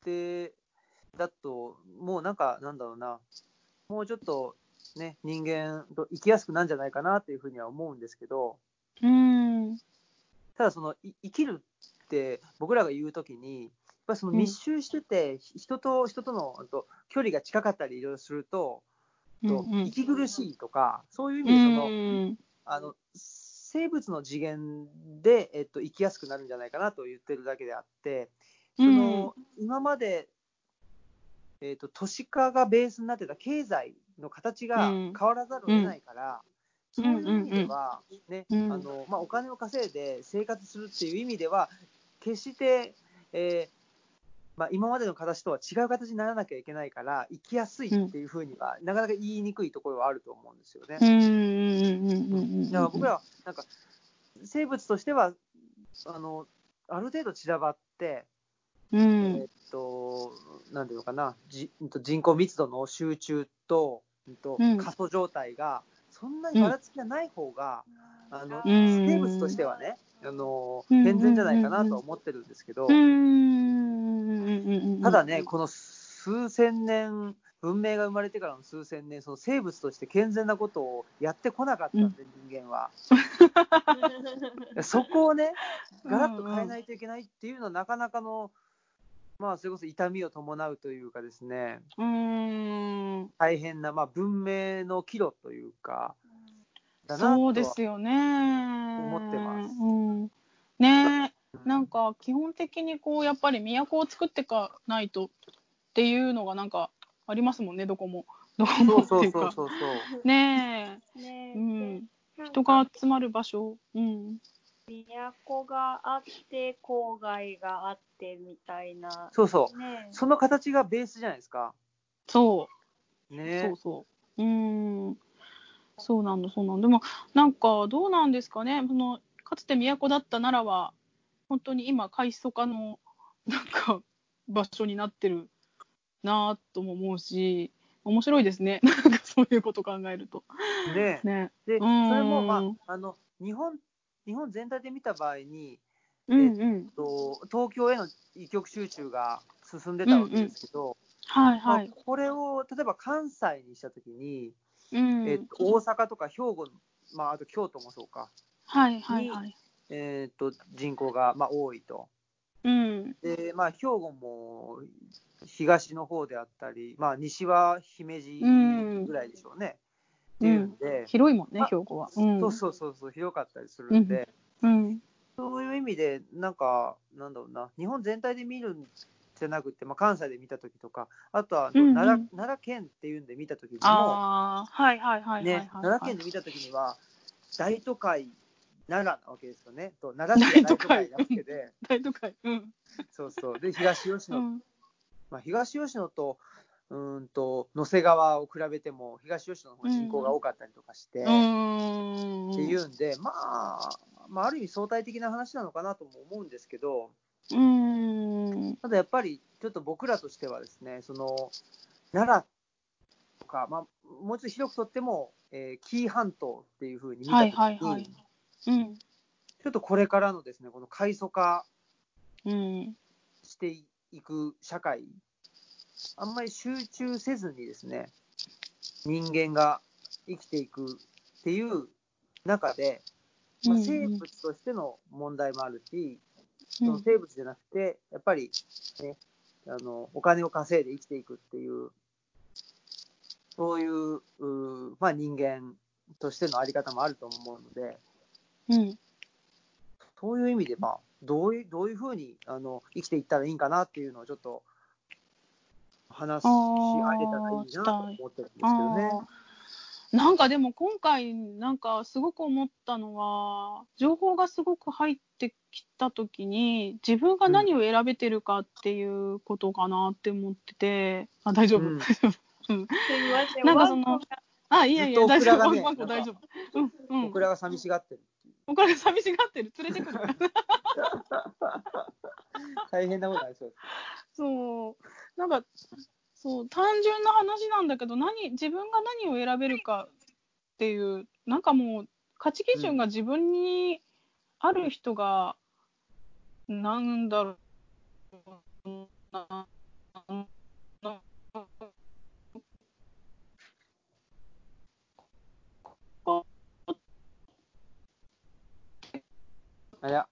て、だと、もうなんか、なんだろうな、もうちょっとね、人間と生きやすくなるんじゃないかなっていうふうには思うんですけど、うん。ただその、い生きるって僕らが言うときに、やっぱりその密集してて、ひ人と人とのあと距離が近かったりいろいろすると、とうんうん息苦しいとか、そういう意う味でその、ん。あの生物の次元で、えっと、生きやすくなるんじゃないかなと言ってるだけであって、その今まで、えっと、都市化がベースになってた経済の形がうん。変わらざるを得ないから、うん。そういう意味では、ねうん。あのまあ、お金を稼いで生活するっていう意味では、決して、えーまあ、今までの形とは違う形にならなきゃいけないから、生きやすいっていうふうには、なかなか言いにくいところはあると思うんですよね。うんうんうんうんうん。だから僕らはなんか生物としてはあのある程度散らばって、うん。えっとなんていうのかなじ人口密度の集中と,、うんとうん。過疎状態がそんなにばらつきがない方が、あのうん。生物としてはねあのうん。健全じゃないかなとは思ってるんですけど、うん。うん。うん。うん。ただねこの数千年文明が生まれてからの数千年その生物として健全なことをやってこなかったんで、人間は。[LAUGHS] そこをね、ガラッと変えないといけないっていうのは、なかなかの、まあ、それこそ痛みを伴うというかですね、うーん。大変な、まあ、文明の岐路というか、だなそうですよね。思ってますうん。ねうんなんか基本的にこうやっぱり都を作っていかないとっていうのがなんかありますもんねどこもどこもそうっていう。かそうそうそうそう。ねねえ、うん、人か。が集まる場所。うん。都があって郊外があってみたいな。そうそう。ねその形がベースじゃないですか。そうねそうそううんそうなんだそうなんだでもなんかどうなんですかねそのかつて都だった奈良は本当に今開祖化のなんか場所になってるなぁとも思うし面白いですね。[LAUGHS] なんかそういうこと考えると。ね。ね。で、そうん。れも、まあ、あの、日本、日本全体で見た場合に、うんうん。と東京への一極集中が進んでたわけですけど、はいはい。まあ、これを例えば関西にしたときに、うん。えっと大阪とか兵庫、まあ、あと京都もそうか、はいはいはい。えっと人口がまあ多いと。うん。で、まあ、兵庫も東の方であったり、まあ、西は姫路ぐらいでしょうね。っていうんで、広いもんねあ兵庫は。うん。そうそうそうそう、広かったりするんで、うん。そういう意味で、なんか、なんだろうな、日本全体で見るんじゃなくて、まあ、関西で見たときとか、あとはうんうん奈良,、奈良県っていうんで見たときにも、ああはいはいはいはい奈良県で見たときには、大都会奈良なわけですよね。と奈良市が大都会なわけで、大都会うん。そうそう。で、東吉野、うん。まあ、東吉野と、うーんと、野瀬川を比べても、東吉野の方が人口が多かったりとかして、うーん。っていうんで、まあ、まあ、ある意味相対的な話なのかなとも思うんですけど、うーん。ただやっぱり、ちょっと僕らとしてはですね、その、奈良とか、まあ、もうちょっと広くとっても、えー紀伊半島っていうふうに見たときに、はいはいはいうん。ちょっとこれからのですね、この階層化うん。していく社会、あんまり集中せずにですね、人間が生きていくっていう中で、まあ、うん生物としての問題もあるし、うん。その生物じゃなくて、やっぱり、ね、あのお金を稼いで生きていくっていう、そういううーまあ、人間としてのあり方もあると思うので、うん。そういう意味で、まあ、どういうどういうふうにあの生きていったらいいんかなっていうのをちょっと話し合えたらいいなと思ってるんですけどね。なんかでも今回なんかすごく思ったのは情報がすごく入ってきた時に自分が何を選べてるかっていうことかなって思ってて、あ大丈夫、うん。大丈夫うん。なんかそのあいやいや大丈夫大丈夫。うんうん。僕らが寂しがってるっていう。オクラが寂しがってる連れてくる [LAUGHS] 大変なことありそうです。そうなんかそう単純な話なんだけど何自分が何を選べるかっていうなんかもう価値基準が自分にある人が、なんだろうな、あいや、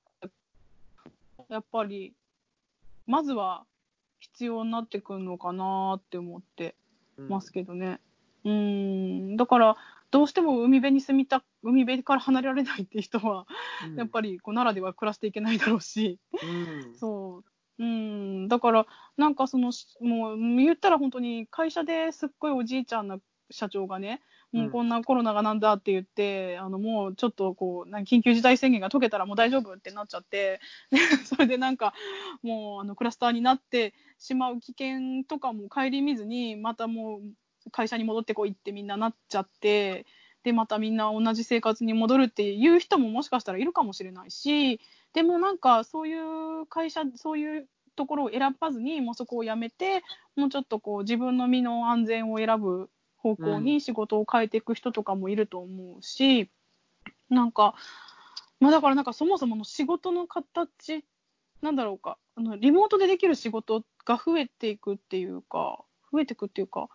やっぱり、まずは必要になってくるのかなって思ってうん。ますけどね。うーん、だから、どうしても海辺に住みた、海辺から離れられないっていう人は、うん。やっぱりこう奈良では暮らしていけないだろうし、うん。そう。うん、だから、なんかその、しもう言ったら本当に会社ですっごいおじいちゃんな社長がね、もうこんなコロナがなんだって言って、あのもうちょっとこう、な緊急事態宣言が解けたらもう大丈夫ってなっちゃって、で [LAUGHS] それでなんか、もうあのクラスターになってしまう危険とかも顧みずに、またもう会社に戻ってこいってみんななっちゃって、で、またみんな同じ生活に戻るっていう人ももしかしたらいるかもしれないし、でもなんかそういう会社、そういうところを選ばずに、もうそこをやめて、もうちょっとこう自分の身の安全を選ぶ方向うに仕事を変えていく人とかもいると思うし、なんか、まあだからなんかそもそもの仕事の形、なんだろうか、あのリモートでできる仕事が増えていくっていうか、増えていくっていうか、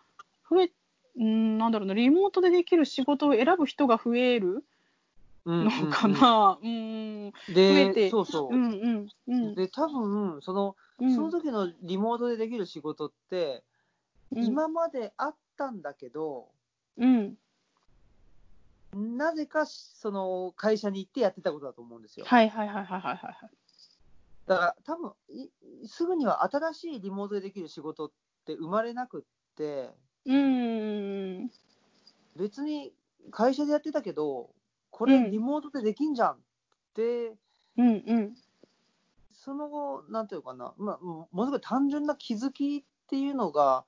増え、うん、なんだろうな、リモートでできる仕事を選ぶ人が増えるうんのかな。うん、うん増えてで、そうそうう。ん、うん、うん。で、多分、その、うんその時のリモートでできる仕事って、うん今まであったんだけど、うん、なぜかその会社に行ってやってたことだと思うんですよ。はいはいはいはいはいはい。だから多分いすぐには新しいリモートでできる仕事って生まれなくって、うん、別に会社でやってたけど、これうんリモートでできんじゃんって、うん、うん。その後、なんていうかな、まあ、もものすごい単純な気づきっていうのが、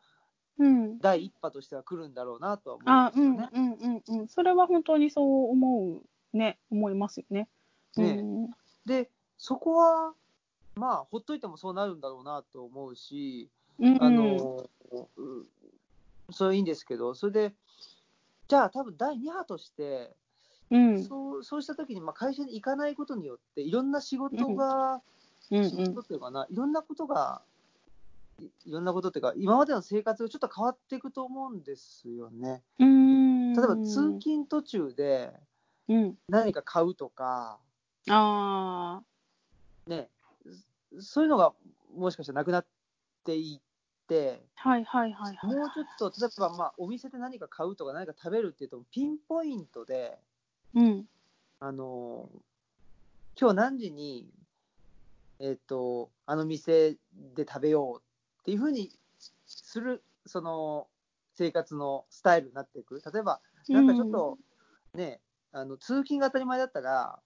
うん。第一波としては来るんだろうなとは思あ、うんん、うですよね。うん、うん、うん。それは本当にそう思うね、思いますよね。ねうん、で、そこは、まあ、ほっといてもそうなるんだろうなと思うし、うん、あの、うんそれはいいんですけど、それで、じゃあ、多分第2波として、うん、そうそうしたときに、まあ、会社に行かないことによって、いろんな仕事が、うん、仕事っていうかな、いろんなことが、いいろんなことっていうか、今までの生活がちょっと変わっていくと思うんですよね。うん。例えば、通勤途中でうん。何か買うとか、あね、そういうのがもしかしたらなくなっていって、あ、はいはいはいはい。もうちょっと、例えば、まあ、お店で何か買うとか何か食べるっていうと、ピンポイントで、うん、あの今日何時に、えっ、と、あの店で食べようっていうふうにする、その生活のスタイルになっていく。例えば、なんかちょっと、ね、あの通勤が当たり前だったら、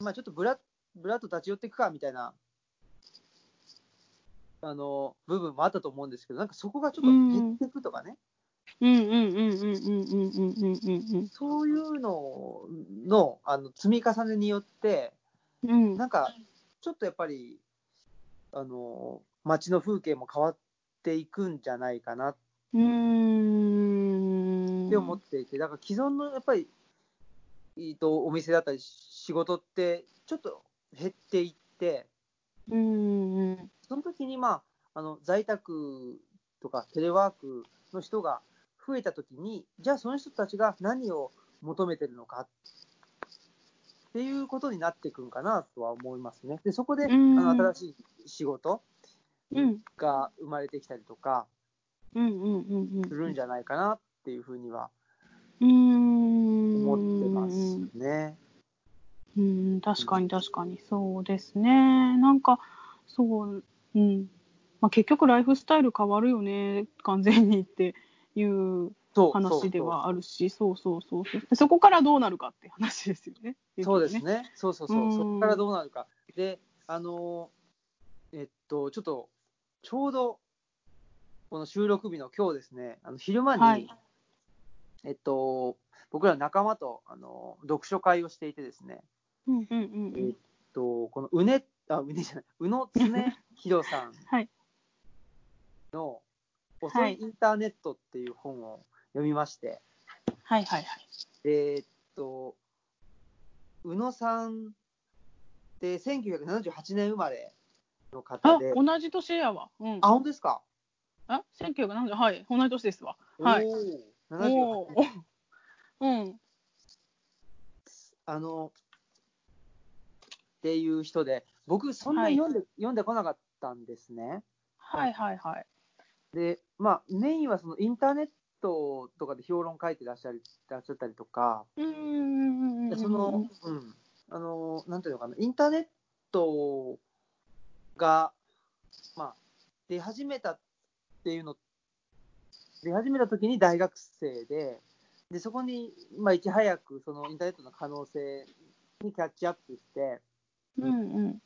まあ、ちょっとブラ,ブラッと立ち寄っていくかみたいなあの部分もあったと思うんですけど、なんかそこがちょっと減っていくとかね。そういうののあの積み重ねによって、うん、なんかちょっとやっぱりあの街の風景も変わっていくんじゃないかなっ。て思っていて、だから既存のやっぱり、えっとお店だったり仕事って、ちょっと減っていって、うん、うん。その時にまあ、あの在宅とかテレワークの人が増えた時に、じゃあその人たちが何を求めてるのかっていうことになっていくんかなとは思いますね。で、そこで、あうんの新しい仕事うん、が生まれてきたりとかうん、うん、うん、するんじゃないかなっていうふうにはうん。思ってますね。うん、確かに確かに、そうですね。なんか、そう、うん。まあ、結局ライフスタイル変わるよね、完全にっていう話ではあるし、そうそうそうそそこからどうなるかって話ですよね。そうですね。ね。そうそうそうう。んそこからどうなるか。で、あのー、えっと、ちょっと、ちょうど、この収録日の今日ですね、あの昼間に、はい。えっと、僕ら仲間と、あの、読書会をしていてですね、うん。うんうんうんえっ。と、このうね、あ、うねじゃない、宇野常弘さん [LAUGHS] はい。の、遅はいいインターネットっていう本を読みまして、はい。はい。はい。えーっと、宇野さんで、1978年生まれのあ方で、同じ年やわ。うん。あ、本当ですか？あ、1970、はい、同じ年ですわ。はい。おー78おーうん。あの、っていう人で、僕、そんなに読んで、読んでこなかったんですね。はいはいはい。で、まあ、メインはそのインターネットとかで評論書いてらっしゃりらっしゃったりとか、うん。その、うん、あの、なんていうのかな、インターネットが、まあ、出始めたっていうの、出始めた時に大学生で、で、そこに、まあ、いち早く、そのインターネットの可能性にキャッチアップして、うんうん。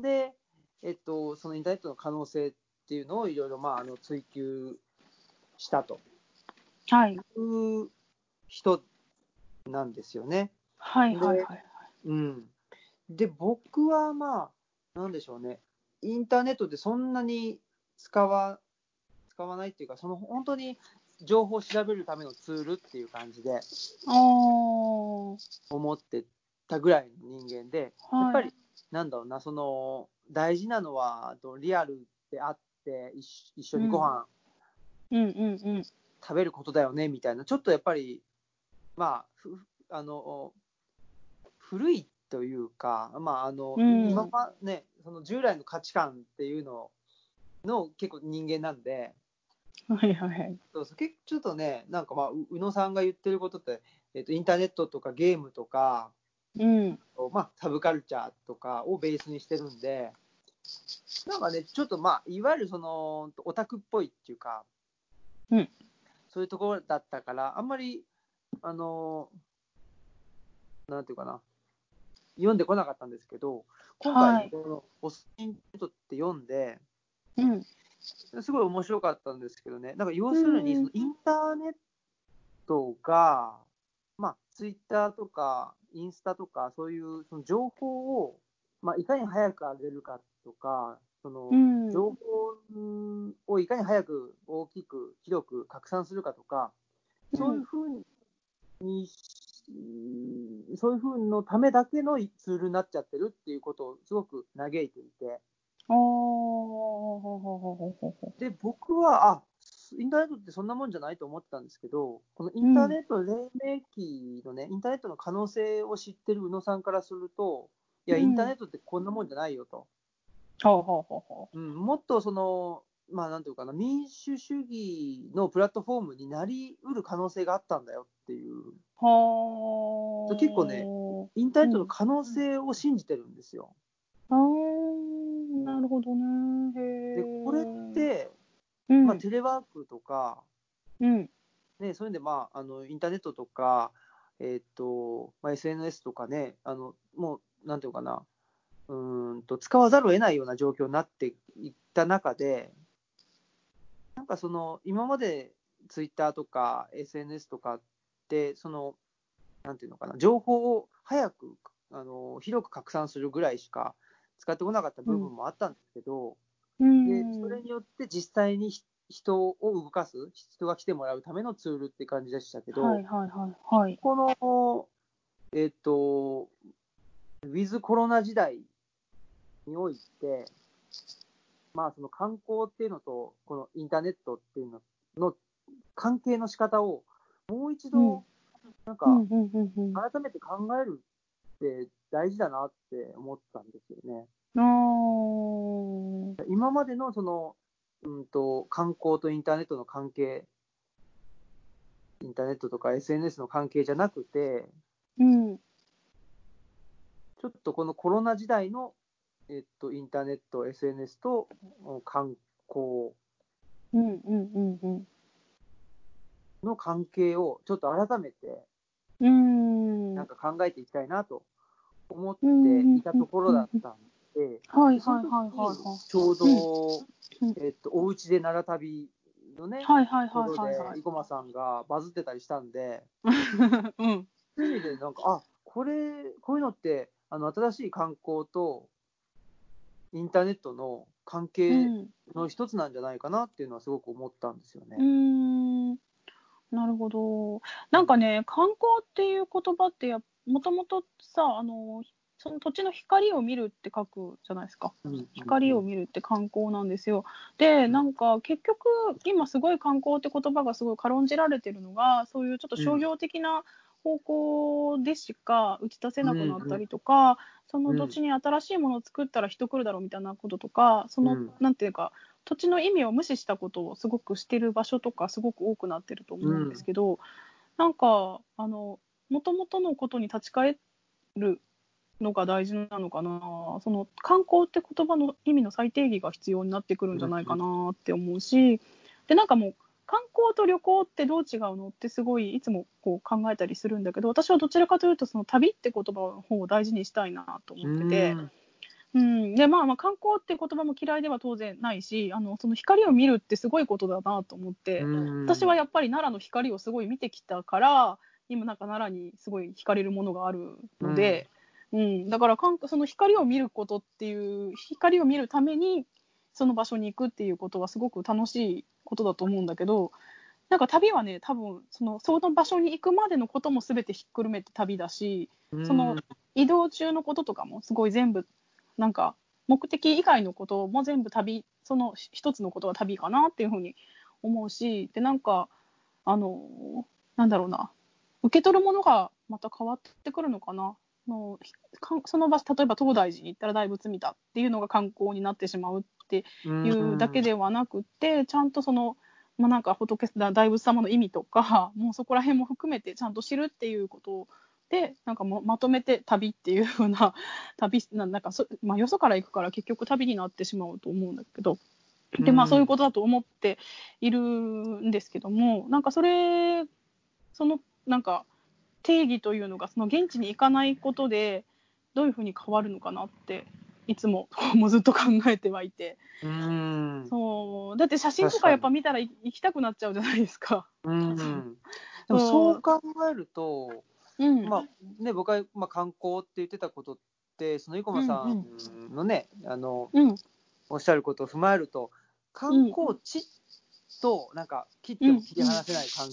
で、えっと、そのインターネットの可能性っていうのをいろいろ、まあ、あの追求したとはい。いう人なんですよね。はいはいはい。うん。で、僕はまあ、なんでしょうね。インターネットってそんなに使わ、使わないっていうか、その本当に情報を調べるためのツールっていう感じで。思ってたぐらいの人間で、はい。やっぱり、なんだろうな、その、大事なのは、とリアルであって、一緒一緒にご飯うんうんうん。食べることだよね、みたいな、ちょっとやっぱり、まあ、ふあの、古いというか、まあ、あの、うん今まね、その従来の価値観っていうのの結構人間なんで、はいはいはい。そうそう結構ちょっとね、なんかまあ、う宇野さんが言ってることって、えっと、インターネットとかゲームとか、うん。まあ、サブカルチャーとかをベースにしてるんで、なんかね、ちょっとまあ、いわゆるその、オタクっぽいっていうか、うんそういうところだったから、あんまり、あの、なんていうかな、読んでこなかったんですけど、今はい。回、この、オスインターネットって読んで、うん。すごい面白かったんですけどね、なんか要するに、うんそのインターネットが、まあ、ツイッターとか、インスタとか、そういうその情報を、まあ、いかに早く上げるかとか、そのうん。情報うんをいかに早く大きく、広く拡散するかとか、そういうふうに、うんそういうふうのためだけのツールになっちゃってるっていうことをすごく嘆いていて、で、僕は、あ、インターネットってそんなもんじゃないと思ってたんですけど、このインターネット黎明期のね、インターネットの可能性を知ってる宇野さんからすると、いや、うん。インターネットってこんなもんじゃないよと。うん、もっとその、まあなんていうかな、民主主義のプラットフォームになりうる可能性があったんだよっていう、う。はー。結構ねインターネットの可能性を信じてるんですよ。あー、なるほどね。へで、ーこれっ、て、うん、まあテレワークとか、うん、ね、そういうんで、まあ、あのインターネットとか、えーっとまあ、SNS とかね、あのもう、なんていうのかな、うーんと、使わざるを得ないような状況になっていった中で、かその、今までツイッターとか SNS とかって、その、なんていうのかな、情報を早く、あの広く拡散するぐらいしか使ってこなかった部分もあったんですけど、うん。でそれによって実際にひ人を動かす、人が来てもらうためのツールって感じでしたけど、はいはいはいはい。この、えっ、と、ウィズコロナ時代において、まあその観光っていうのと、このインターネットっていうのの関係の仕方を、もう一度、うんなんか、改めて考えるって大事だなって思ったんですよね。ー今までのその、うんと、観光とインターネットの関係、インターネットとか SNS の関係じゃなくて、うん。ちょっとこのコロナ時代の、えっと、インターネット、SNS とお観光。の関係をちょっと改めて。なんか考えていきたいなと思ってうんいたところだったんで、はいはいそのはい時はいにちょうど、うんえっと、おうちで奈良旅のね、はい。はいはいはい。生駒さんがバズってたりしたんで、[LAUGHS] うん。そういう意味でなんか、あこれ、こういうのって、あの新しい観光とインターネットの関う係ん。の一つなんじゃないかなっていうのはすごく思ったんですよね。うーん。なるほど。なんかね、観光っていう言葉ってや、もともとさ、あの、その土地の光を見るって書くじゃないですか。うん光を見るって観光なんですよ。で、なんか結局、今すごい観光って言葉がすごい軽んじられてるのが、そういうちょっと商業的な方向でしか打ち出せなくなったりとか、その土地に新しいものを作ったら人来るだろうみたいなこととか、その、うん。なんていうか、土地の意味を無視したことをすごくしてる場所とか、すごく多くなってると思うんですけど、なんか、あの、もともとのことに立ち返るのが大事なのかな、その観光って言葉の意味の再定義が必要になってくるんじゃないかなって思うし、で、なんかもう、観光と旅行ってどう違うのってすごいいつもこう考えたりするんだけど、私はどちらかというと、その旅って言葉の方を大事にしたいなと思ってて。うん。うん、でまあまあ観光って言葉も嫌いでは当然ないしあのその光を見るってすごいことだなと思って、うん。私はやっぱり奈良の光をすごい見てきたから今なんか奈良にすごい惹かれるものがあるので、うん。だから観その光を見ることっていう光を見るためにその場所に行くっていうことはすごく楽しいことだと思うんだけどなんか旅はね多分そのその場所に行くまでのことも全てひっくるめて旅だしその移動中のこととかもすごい全部なんか目的以外のことも全部旅その一つのことは旅かなっていうふうに思うしでなんかあのなんだろうな受け取るものがまた変わってくるのかなのその場所例えば東大寺に行ったら大仏見たっていうのが観光になってしまうっていうだけではなくって、ちゃんとその、まあ、なんか仏だ大仏様の意味とかもうそこら辺も含めてちゃんと知るっていうことでなんかもまとめて旅っていう風な旅ななんかそ、まあ、よそから行くから結局旅になってしまうと思うんだけどでまあうん。そういうことだと思っているんですけどもなんかそれそのなんか定義というのがその現地に行かないことでどういうふうに変わるのかなっていつも [LAUGHS] もうずっと考えてはいて。うん。そう。だって写真とかやっぱ見たらい行きたくなっちゃうじゃないですか。うん。[LAUGHS] でもそう考えると、うん、まあね、僕が、まあ、観光って言ってたことって、その生駒さんのね、あのうん。おっしゃることを踏まえると、観光地となんか切っても切り離せない関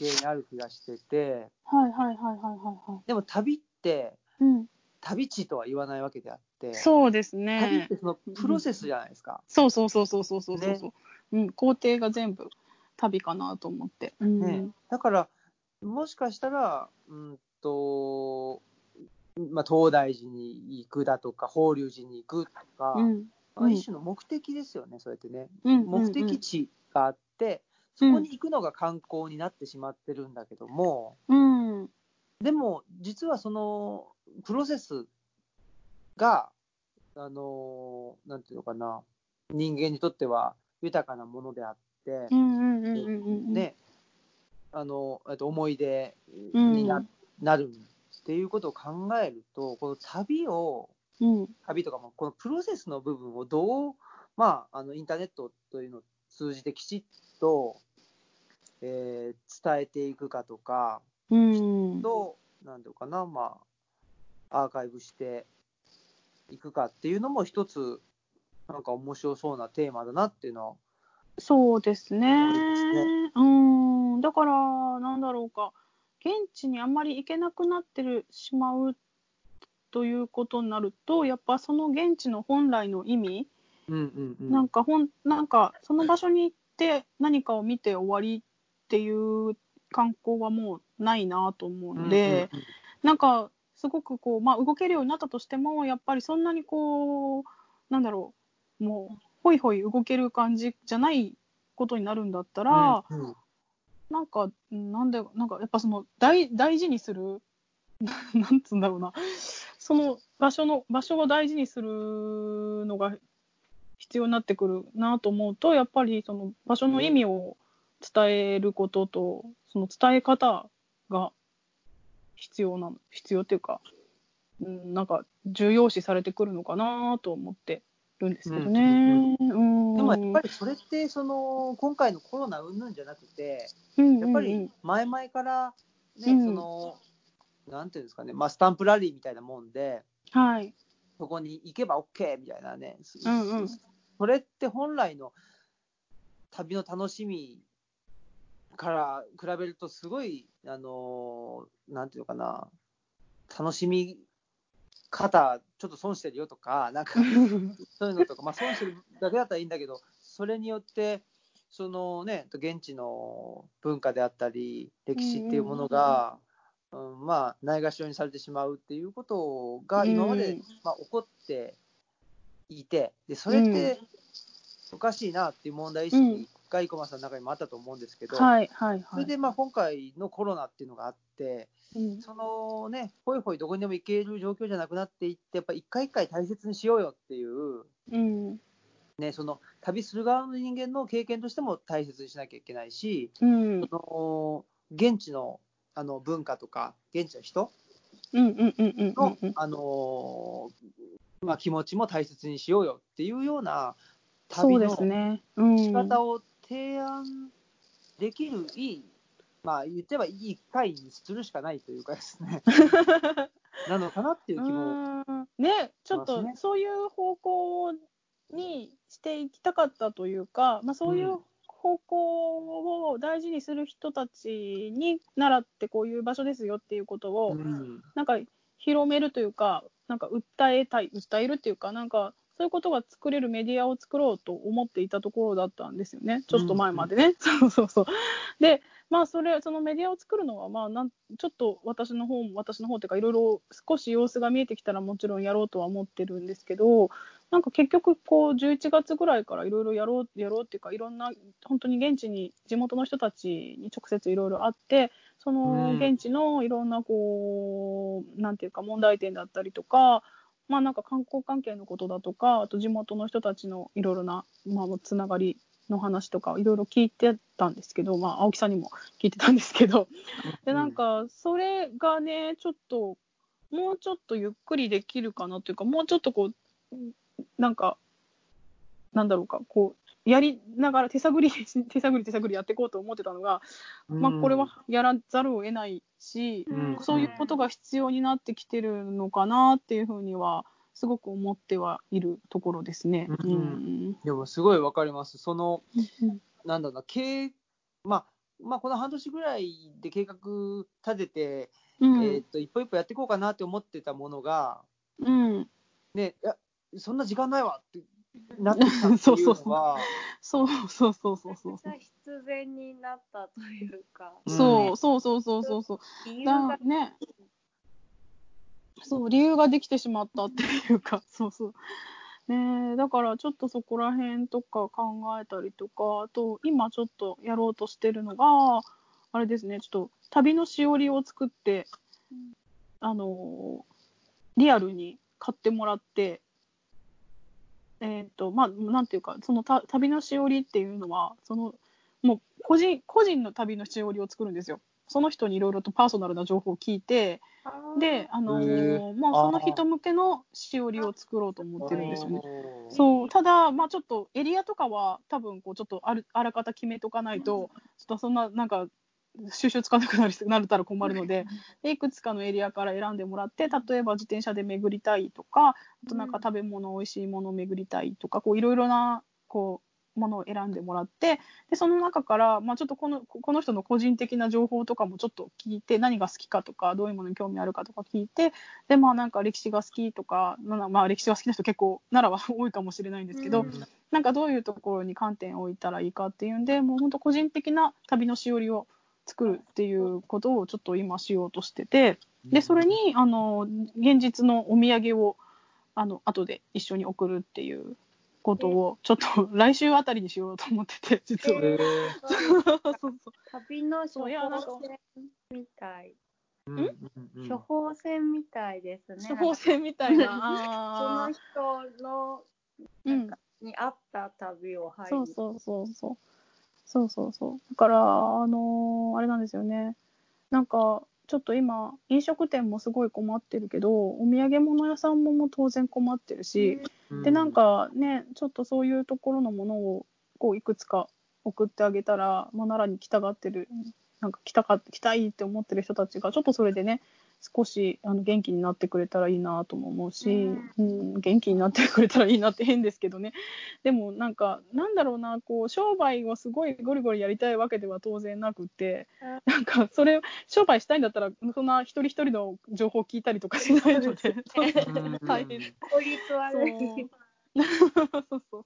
係にある気がしてて、はいはいはいはいはいはい。でも旅って、うん、旅地とは言わないわけであって、そうです旅っねて。そのプロセスじゃないですか。そうそうそうそうそうそうそう、ね。うん、工程が全部旅かなと思って。うん、ね、だから、もしかしたら、うんと、まあ、東大寺に行くだとか、法隆寺に行くとか、うん、まあ、一種の目的ですよね、そうやってね。うん、目的地があって、そこに行くのが観光になってしまってるんだけども、うん、でも、実はそのプロセスが、あの、なんていうのかな、人間にとっては豊かなものであって、ね、あの、えっと思い出うん。にな,、なるっていうことを考えると、この旅を、うん、旅とかも、このプロセスの部分をどう、まあ、あのインターネットというのを通じてきちっと、えー伝えていくかとか、うん、と、なんていうかな、まあ、アーカイブしていくかっていうのも一つ、なんか面白そうなテーマだなっていうのは、そうですねすね。うん、だから、なんだろうか、現地にあんまり行けなくなってるしまうということになると、やっぱその現地の本来の意味、うんうんうん。なんかほん、なんかその場所に行って何かを見て終わりっていう観光はもうないなと思うので、なんかすごくこう、まあ、動けるようになったとしても、やっぱりそんなにこう、なんだろう、もう、ほいほい動ける感じじゃないことになるんだったら、うんうん。なんか、うんなんで、なんかやっぱその大大事にする、[LAUGHS] なんつうんだろうな、その場所の、場所を大事にするのが必要になってくるなと思うと、やっぱりその場所の意味を伝えることと、その伝え方が必要なの、必要っていうか、うん、なんか重要視されてくるのかなと思ってるんですけどね。うんでもやっぱりそれってその今回のコロナ云々じゃなくてりやっぱり前々からね、うん。そのなんていうんですかね、まあ、スタンプラリーみたいなもんではい。そこに行けば OK みたいなね、うんうん。それって本来の旅の楽しみから比べるとすごいあのなんていうのかな。楽しみ肩、ちょっと損してるよとか、なんか [LAUGHS] そういうのとか、まあ、損してるだけだったらいいんだけど、それによって、そのね、現地の文化であったり、歴史っていうものが、うんまあ、ないがしろにされてしまうっていうことが、今まで、うんまあ、起こっていて、でそれっておかしいなっていう問題意識が、生駒さんの中にもあったと思うんですけど、はいはいはい。それでまあ今回のコロナっていうのがあって、うん。そのね、ほいほいどこにでも行ける状況じゃなくなっていって、やっぱ一回一回大切にしようよっていう、うん。ね、その旅する側の人間の経験としても大切にしなきゃいけないし、うん。その現地のあの文化とか、現地の人うんうんうんうんの、うん。あのまあ、気持ちも大切にしようよっていうような旅のすね。うん。仕方を提案できるいい、まあ言ってはいい会にするしかないというかですね、[LAUGHS] なのかなっていう気も。うん。ね、ちょっとそういう方向にしていきたかったというか、まあ、そういう方向を大事にする人たちに習ってこういう場所ですよっていうことを、うん。なんか広めるというか、なんか訴えたい、訴えるっていうか、なんかそういうことが作れるメディアを作ろうと思っていたところだったんですよね、ちょっと前までね。そうそうそう。で、まあ、それ、そのメディアを作るのは、まあなん、ちょっと私の方も、私の方っていうか、いろいろ少し様子が見えてきたらもちろんやろうとは思ってるんですけど、なんか結局、こう、11月ぐらいからいろいろやろう、やろうっていうか、いろんな、本当に現地に、地元の人たちに直接いろいろ会って、そのうん現地のいろんなこう、なんていうか問題点だったりとか、まあなんか観光関係のことだとか、あと地元の人たちのいろいろな、まあ、つながりの話とかいろいろ聞いてたんですけど、まあ青木さんにも聞いてたんですけど、でなんかそれがね、ちょっと、もうちょっとゆっくりできるかなというか、もうちょっとこう、なんか、なんだろうか、こう、やりながら手探り、[LAUGHS] 手探り手探りやっていこうと思ってたのが、まあ、これはやらざるを得ないし、うんそういうことが必要になってきてるのかなっていうふうには、すごく思ってはいるところですね。ううんん。でもすごいわかります。その、うんなんだろうな、経まあ、まあ、この半年ぐらいで計画立てて、うん。えーっと、一歩一歩やっていこうかなって思ってたものが、うん。ね、いや、そんな時間ないわってなってきたっていうのは、[LAUGHS] そうそうそうそうそうそう。めちゃくちゃ必然になったというか、うんそうそうそうそうそうそう。理由だがね。そう、理由ができてしまったっていうか、[LAUGHS] そうそう。ねえだからちょっとそこら辺とか考えたりとか、あと今ちょっとやろうとしてるのが、あれですね、ちょっと旅のしおりを作って、あのーリアルに買ってもらって、えっ、と、まあ、なんていうか、そのた旅のしおりっていうのは、その、もう個人、個人の旅のしおりを作るんですよ。その人にいろいろとパーソナルな情報を聞いて、あーで、あのへー。もうその人向けのしおりを作ろうと思ってるんですよね。うそう、ただ、まあちょっとエリアとかは多分こうちょっとあるあらかた決めとかないと、ちょっとそんななんか収集つかなくなるなるたら困るので、でいくつかのエリアから選んでもらって、例えば自転車で巡りたいとか、あとなんか食べ物、美味しいものを巡りたいとか、こういろいろなこうものを選んでもらって、でその中から、まあ、ちょっとこのこの人の個人的な情報とかもちょっと聞いて、何が好きかとか、どういうものに興味あるかとか聞いて、で、まあなんか歴史が好きとか、まあ歴史が好きな人結構奈良は多いかもしれないんですけど、うん。なんかどういうところに観点を置いたらいいかっていうんで、もう本当個人的な旅のしおりを作るっていうことをちょっと今しようとしてて、で、それに、あの、現実のお土産を、あの、後で一緒に送るっていうことを、ちょっと来週あたりにしようと思ってて、実は。へーそうそう旅の処そういやなんか方箋みたい。うん処方箋みたいですね。処方箋みたいな。そあの人のーうん。に合った旅を配そうそうそうそう。そうそうそう。だから、あのーあれなんですよね。なんか、ちょっと今、飲食店もすごい困ってるけど、お土産物屋さんももう当然困ってるし、うんで、なんかね、ちょっとそういうところのものを、こう、いくつか送ってあげたら、まあ、奈良に来たがってる、なんか来たか、来たいって思ってる人たちが、ちょっとそれでね、少しあの元気になってくれたらいいなとも思うし、うん、元気になってくれたらいいなって変ですけどね。でもなんかなんだろうなこう商売をすごいゴリゴリやりたいわけでは当然なくってなんかそれ商売したいんだったらそんな一人一人の情報聞いたりとかしないので大変効率悪い。[LAUGHS] そうそう。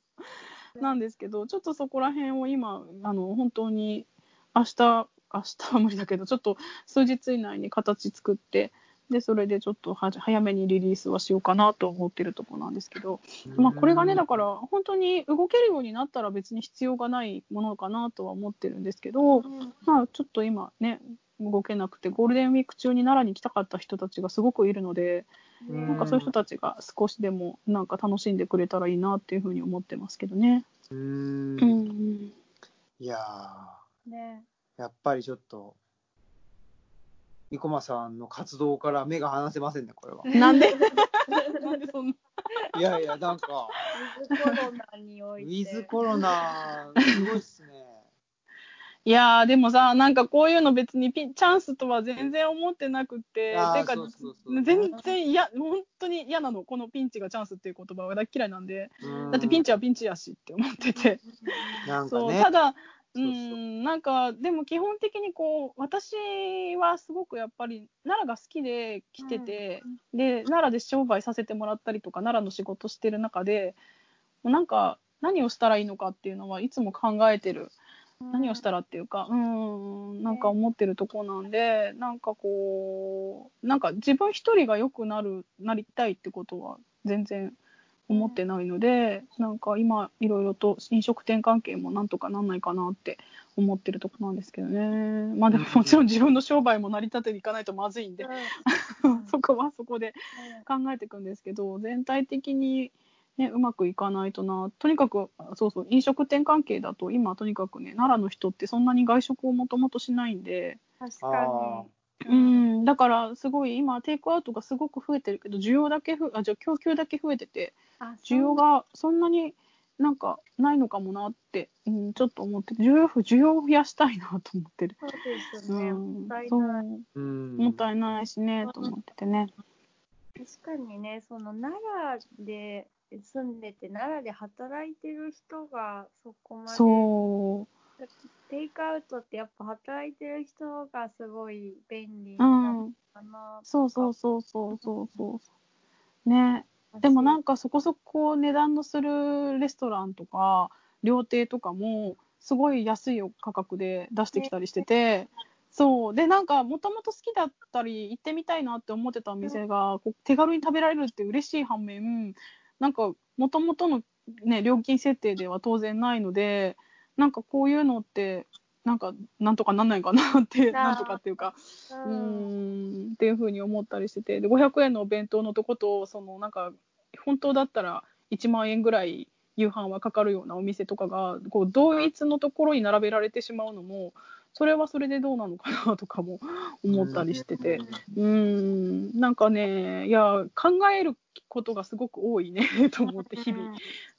なんですけどちょっとそこら辺を今あの本当に明日明日は無理だけどちょっと数日以内に形作ってでそれでちょっとは早めにリリースはしようかなと思ってるところなんですけど、まあ、これがねだから本当に動けるようになったら別に必要がないものかなとは思ってるんですけど、まあ、ちょっと今ね動けなくてゴールデンウィーク中に奈良に来たかった人たちがすごくいるので、なんかそういう人たちが少しでもなんか楽しんでくれたらいいなっていうふうに思ってますけどね。ううんん。いやね。ーやっぱりちょっと生駒さんの活動から目が離せませんねこれは。[LAUGHS] なんで？なんでそんな。いやいやなんかウィズコロナにおウいて。ィズコロナすごいっすね。[LAUGHS] いやーでもさなんかこういうの別にピンチャンスとは全然思ってなくっててか全然嫌本当に嫌なのこのピンチがチャンスっていう言葉は大っ嫌いなんでうんだってピンチはピンチやしって思ってて、なんかねそうただうなんかでも基本的にこう私はすごくやっぱり奈良が好きで来てて、で奈良で商売させてもらったりとか奈良の仕事してる中でもうなんか何をしたらいいのかっていうのはいつも考えてる。何をしたらっていうかうんなんか思ってるとこなんでなんかこうなんか自分一人が良くなるなりたいってことは全然思ってないので、なんか今いろいろと飲食店関係もなんとかなんないかなって思ってるとこなんですけどね。まあでももちろん自分の商売も成り立てていかないとまずいんで、うん。[LAUGHS] そこはそこで考えていくんですけど全体的に、ね、うまくいかないとな。とにかくそうそう飲食店関係だと今とにかくね奈良の人ってそんなに外食をもともとしないんで、確あかうん、だからすごい今テイクアウトがすごく増えてるけど需要だけふあじゃあ供給だけ増えてて需要がそんなになんかないのかもなって、うん、ちょっと思ってて需要需要を増やしたいなと思ってる。そうですうね。んもったいそうない。うんもったいないしねと思っててね。確かにね、その奈良で住んでて、奈良で働いてる人がそこまで、そうテイクアウトってやっぱ働いてる人がすごい便利うなのん、かな。そうそうそうそうそうそう。ね、でもなんかそこそこ値段のするレストランとか料亭とかもすごい安い価格で出してきたりしてて、そう。でなんかもともと好きだったり行ってみたいなって思ってたお店がこう手軽に食べられるって嬉しい反面なんかもともとの、ね、料金設定では当然ないのでなんかこういうのってなんかなんとかなんないかなってなんとかっていうかううんっていうふうに思ったりしててで500円のお弁当のとことそのなんか本当だったら1万円ぐらい夕飯はかかるようなお店とかがこう同一のところに並べられてしまうのもそれはそれでどうなのかなとかも思ったりしてて。うーん。なんかねいや考えることがすごく多いね [LAUGHS] と思って日々。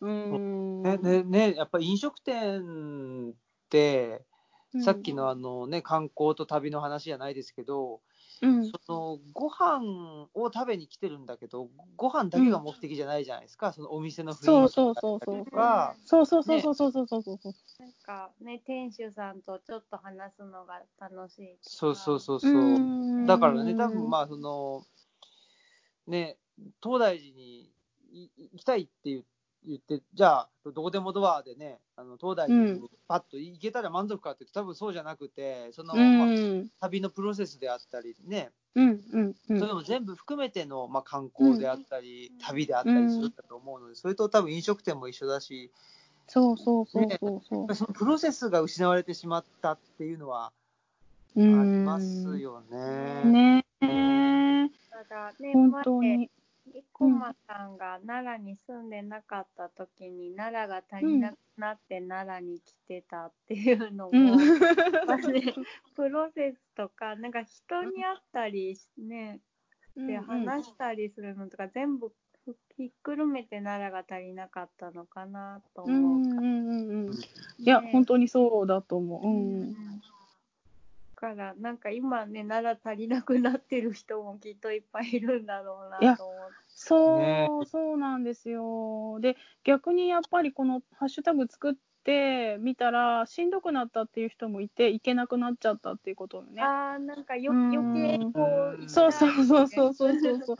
うーん。ねねねやっぱり飲食店ってうんさっきのあのね観光と旅の話じゃないですけど、うん。そのご飯を食べに来てるんだけどご飯だけが目的じゃないじゃないですか、そのお店の雰囲気とか。そうそうそうそうそうそう。そうそうそうなんかね、店主さんとちょっと話すのが楽しい。そうそうそうそう、うんだからね多分まあそのね東大寺にい行きたいって言言ってじゃあどこでもドアでねあの東大寺にパッと行けたら満足かって言うと多分そうじゃなくてその、うまあん旅のプロセスであったりね、うんうんうん。それも全部含めての、まあ、観光であったり、旅であったりするんだと思うので、それと多分飲食店も一緒だし、そうそうそうそうそう。そのプロセスが失われてしまったっていうのはあうりんますよね。ね。え、ただね、本当に。生駒さんが奈良に住んでなかった時に、奈良が足りなくなって奈良に来てたっていうのも、うん。プロセスとか、なんか人に会ったりね、で話したりするのとか、全部ひっくるめて奈良が足りなかったのかなと思う。うんうんうんうん。いや、ね本当にそうだと思う。う。うんんから、なんか今ね、なら足りなくなってる人もきっといっぱいいるんだろうなと思って。そう、ねそうなんですよ。で、逆にやっぱりこのハッシュタグ作ってみたら、しんどくなったっていう人もいて、行けなくなっちゃったっていうことをね。ああ、なんかようん余計こう、そうそうそうそうう。そうそうそう。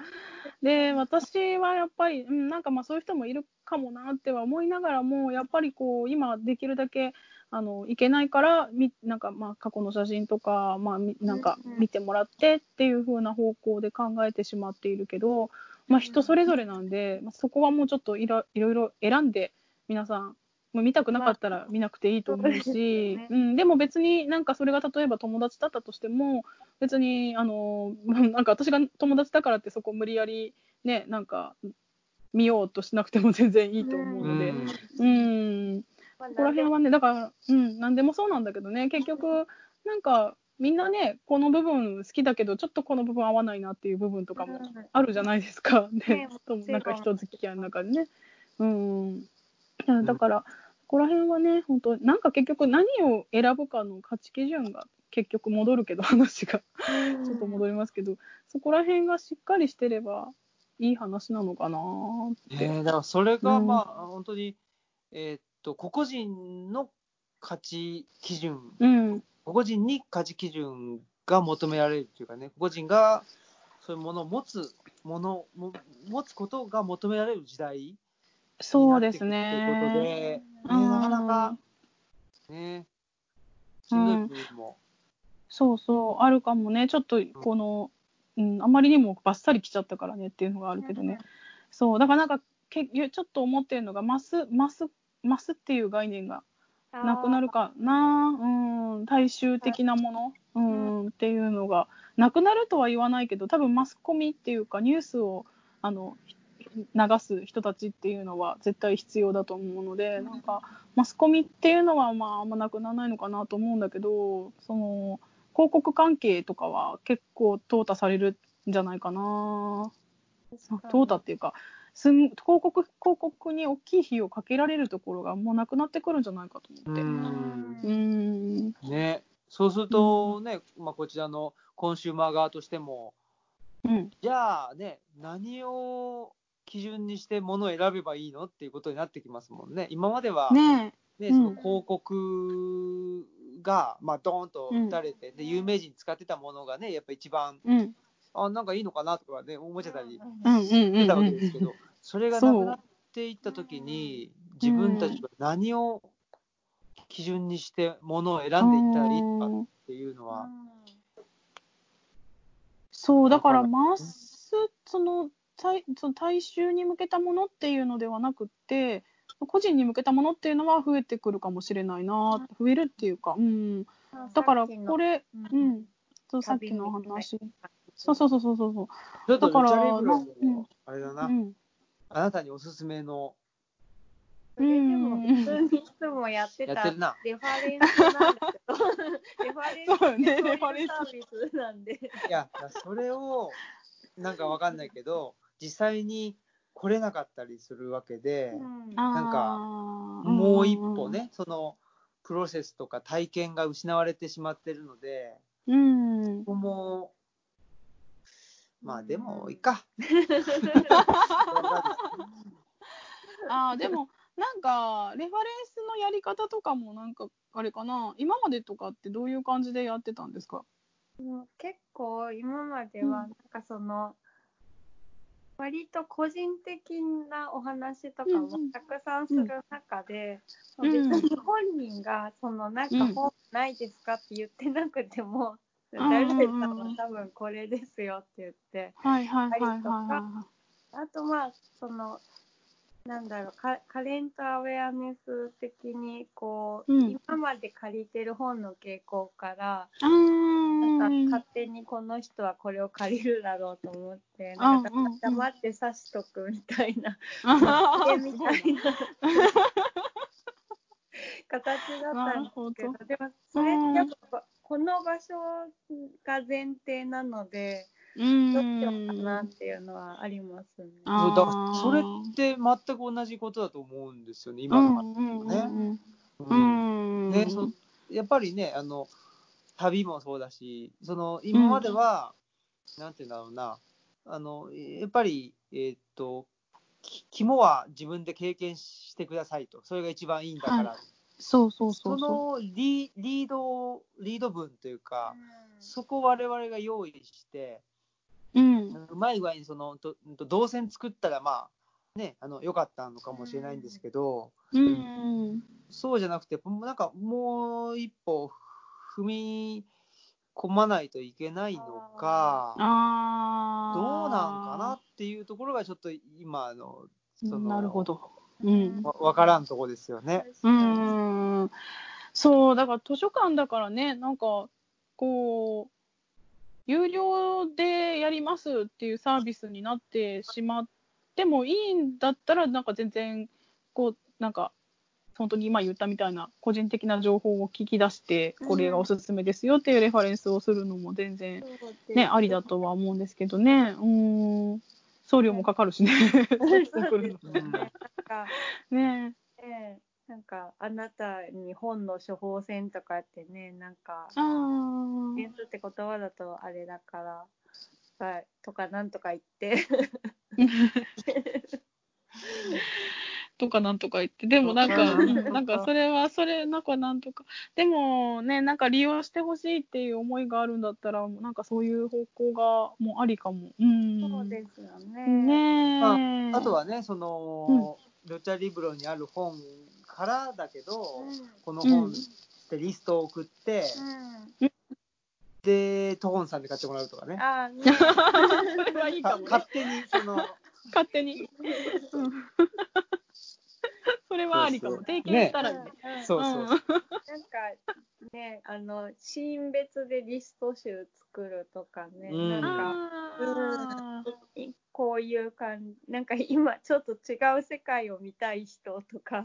で、私はやっぱり、うん、なんかまあそういう人もいるかもなっては思いながらも、やっぱりこう、今できるだけ、あの、いけないから、みなんかまあ過去の写真とか、まあみなんか見てもらってっていう風な方向で考えてしまっているけど、まあ人それぞれなんで、まあ、そこはもうちょっといろいろいろ選んで、皆さん、まあ見たくなかったら見なくていいと思うそうですし、よね。うん、でも別になんかそれが例えば友達だったとしても、別に、あの、[LAUGHS] なんか私が友達だからってそこ無理やりね、なんか見ようとしなくても全然いいと思うので、うん。うん、まあここら辺はね、だから、うん、なんでもそうなんだけどね、結局、なんか、みんなね、この部分好きだけど、ちょっとこの部分合わないなっていう部分とかもうんあるじゃないですか。ねなんか人付き合いの中でね。うん。だから、ここら辺はね、本当なんか結局何を選ぶかの価値基準が結局戻るけど、話がちょっと戻りますけど、そこら辺がしっかりしてればいい話なのかなって。ねだからそれがうんまあ、本当に、えーっと、個々人の価値基準、うん。個々人に価値基準が求められるっていうかね、個々人がそういうものを持つもの、も持つことが求められる時代にそうですなっていくということね。で、ね、うんなかなか、ね、しんどい部分も、そうそう、あるかもね。ちょっと、この、うん、あまりにもバッサリ来ちゃったからねっていうのがあるけどね。そう、だからなんか、けちょっと思ってるのが、マス、マス、マスっていう概念がなくなるかな、うん、大衆的なもの、うん、っていうのが、なくなるとは言わないけど、多分マスコミっていうか、ニュースを、あの、流す人たちっていうのは絶対必要だと思うので、なんか、マスコミっていうのは、まあ、あんまなくならないのかなと思うんだけど、その、広告関係とかは結構淘汰されるんじゃないかな。淘汰っていうか、すん広告広告に大きい費用をかけられるところがもうなくなってくるんじゃないかと思って。ううんん。ね、そうするとね、まあ、こちらのコンシューマー側としても、うん。じゃあね、何を基準にして物を選べばいいのっていうことになってきますもんね。今までは、ねねそのうん広告が、まあ、ドーンと打たれて、で有名人使ってたものがね、やっぱ一番、え。うん。あなんかいいのかなとかね、思っちゃったりうんうんうんしてたわけうん。ですけど、それがなくなっていったときに、自分たちは何を基準にして物を選んでいったらいいのかっていうのは、そう、だからわかんマス、その、大その大衆に向けたものっていうのではなくって、個人に向けたものっていうのは増えてくるかもしれないな、増えるっていうか、うん。だからこれ、ううん。ん、そうさっきの話。そうそうそうそうそうだからあれだう。な、うん。あなたにおすすめの、それでも普通にいつもやってたやってるな。レファレンスなんだけど、レファレンスそうねってレファレンスサービスなんで。いや、それを、なんかわかんないけど、実際に来れなかったりするわけで、なんかあーもう一歩。ね、そのプロセスとか体験が失われてしまってるので、うんうん。ここも、まあでも、いいか。[LAUGHS] ああ、[LAUGHS] でも、なんか、レファレンスのやり方とかも、なんか、あれかな、今までとかってどういう感じでやってたんですか？うん結構今までうん。はなんかその、割と個人的なお話とかもうんうん。たくさんする中で、うん。別に本人がそのなんかうん。本ないですかって言ってなくても、うん誰々さんは多分これですよって言って、はいはいはいはいあとまあそのなんだろうカカレントアウェアネス的にこう、うん。今まで借りてる本の傾向から、なんか勝手にこの人はこれを借りるだろうと思って、んなんか黙って刺しとくみたいな、[LAUGHS] [LAUGHS] みたいな形だなったんですけど、でもそれってやっぱこの場所が前提なので、うどうしようかなっん。ていうのはありますね。あーそうだからそれって全く同じことだと思うんですよね、う今の話んうんうんね。うん。うん。ねそやっぱりねあの、旅もそうだし、その今までは、なんていうんだろうな、あのやっぱり、えーっと、き肝は自分で経験してくださいと、それが一番いいんだから、はそうそうそそうそのリリード、リード文というか、そこを我々が用意して、う。うん。うまい具合にそのとと動線作ったら、まあ、ね、あの良かったのかもしれないんですけど、うん。そうじゃなくて、なんかもう一歩踏み込まないといけないのか。どうなんかなっていうところがちょっと今の、そのなるほど。うん。わわからんとこですよね。うーん。そう、だから図書館だからね、なんか、こう、有料でやりますっていうサービスになってしまってもいいんだったら、なんか全然、こう、なんか、本当に今言ったみたいな個人的な情報を聞き出して、これがおすすめですよっていうレファレンスをするのも全然、ね、ありだとは思うんですけどね。うーん。送料もかかるしね。ね。[LAUGHS] ね、なんか、あなたに本の処方箋とかってね、なんか、ああ。点数って言葉だとあれだから、はい。とかなんとか言って、[LAUGHS] とかなんとか言って、でもなんか、うんうんなんかそれは、それ、なんかなんとか、でもね、なんか利用してほしいっていう思いがあるんだったら、なんかそういう方向がもうありかも。うん。そうですよね。ねえ、あとはね、その、ルチャリブロにある本からだけど、この本ってリストを送って、うん。で、トホンさんで買ってもらうとかね。ああ、ね。[LAUGHS] それはいいかかも、ね。勝手に、その、勝手に。う [LAUGHS] んそれはありかも。そうそう提携したらね。うんそうそううんなんかね、あの、シーン別でリスト集作るとかね、うんなんか、あーこういう感じ、なんか今ちょっと違う世界を見たい人とか。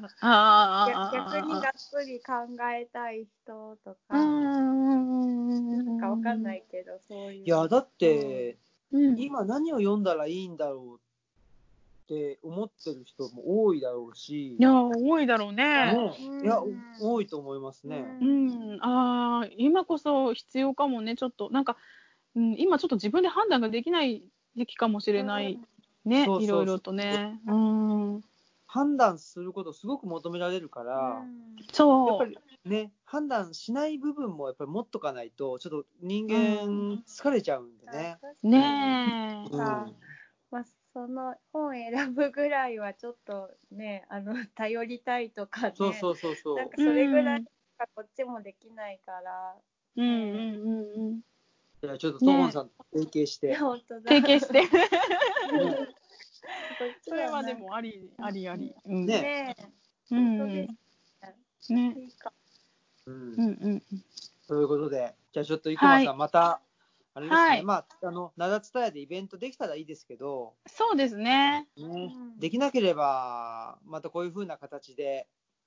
逆逆にがっつり考えたい人とうか、ん。なんかわかんないけど、そういう。いや、だって、うん。今何を読んだらいいんだろうって思ってる人も多いだろうし、いや、多いだろうね。ね。うん。いや、多いと思いますね。ううん。ん、ああ、今こそ必要かもね、ちょっと、なんか、うん、今ちょっと自分で判断ができない時期かもしれない。ね、いろいろとね。うん、判断することすごく求められるから、やっそう。ぱりね、判断しない部分もやっぱり持っとかないと、ちょっと人う間疲れちゃうんでね。ねえ。うんその本選ぶぐらいはちょっとね、あの、[LAUGHS] 頼りたいとかね。そうそうそうそう。なんかそれぐらいしかこっちもできないから。うんうんうんうん。じゃあちょっとトモンさんと提携して、本当だ。提携して。[LAUGHS] それはでもあり、ありあり。うん。ねねう本ん。当でね。いいか。うんうんうん。ということで、じゃあちょっと生駒さん、はいまた、あれですね、はいまあ、あの、灘伝えでイベントできたらいいですけど、そうですね。ね。うん。できなければ、またこういう風な形で。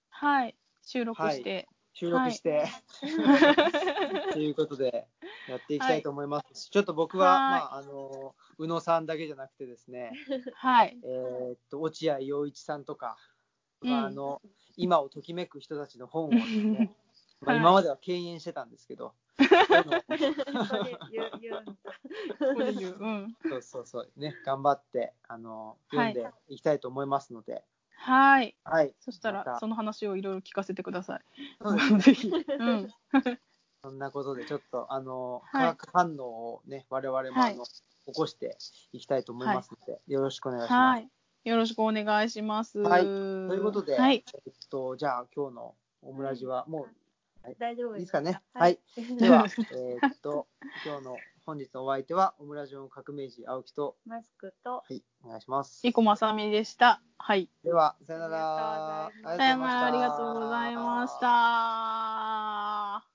はい。収録して。収録して、[LAUGHS] ということで、やっていきたいと思いますし、ちょっと僕は、はい。まあ、あの、宇野さんだけじゃなくてですね、はい。えーっと、落合陽一さんとか、あ、あの、今をときめく人たちの本をですね、まあ、はい今までは敬遠してたんですけど、そうそう。そうね、頑張って、あの、読んでいきたいと思いますので、はい。はい。そしたら、その話をいろいろ聞かせてください。ぜひ。うん。そんなことで、ちょっと、あの、[LAUGHS] はい化学反応をね、我々も、はいあの、起こしていきたいと思いますので、よろしくお願いします。はい。よろしくお願いします。はいとということで、はい。えっと、じゃあ、今日のオムラジは、も大丈夫ういいですかね？ははいい。[LAUGHS] では、えーっと、今日の本日のお相手は、オムラジオの革命児、青木と、マスクと。はい、お願いします。生駒さみでした。はい。では、さよなら。ありがとうございますさよなら、ありがとうございました。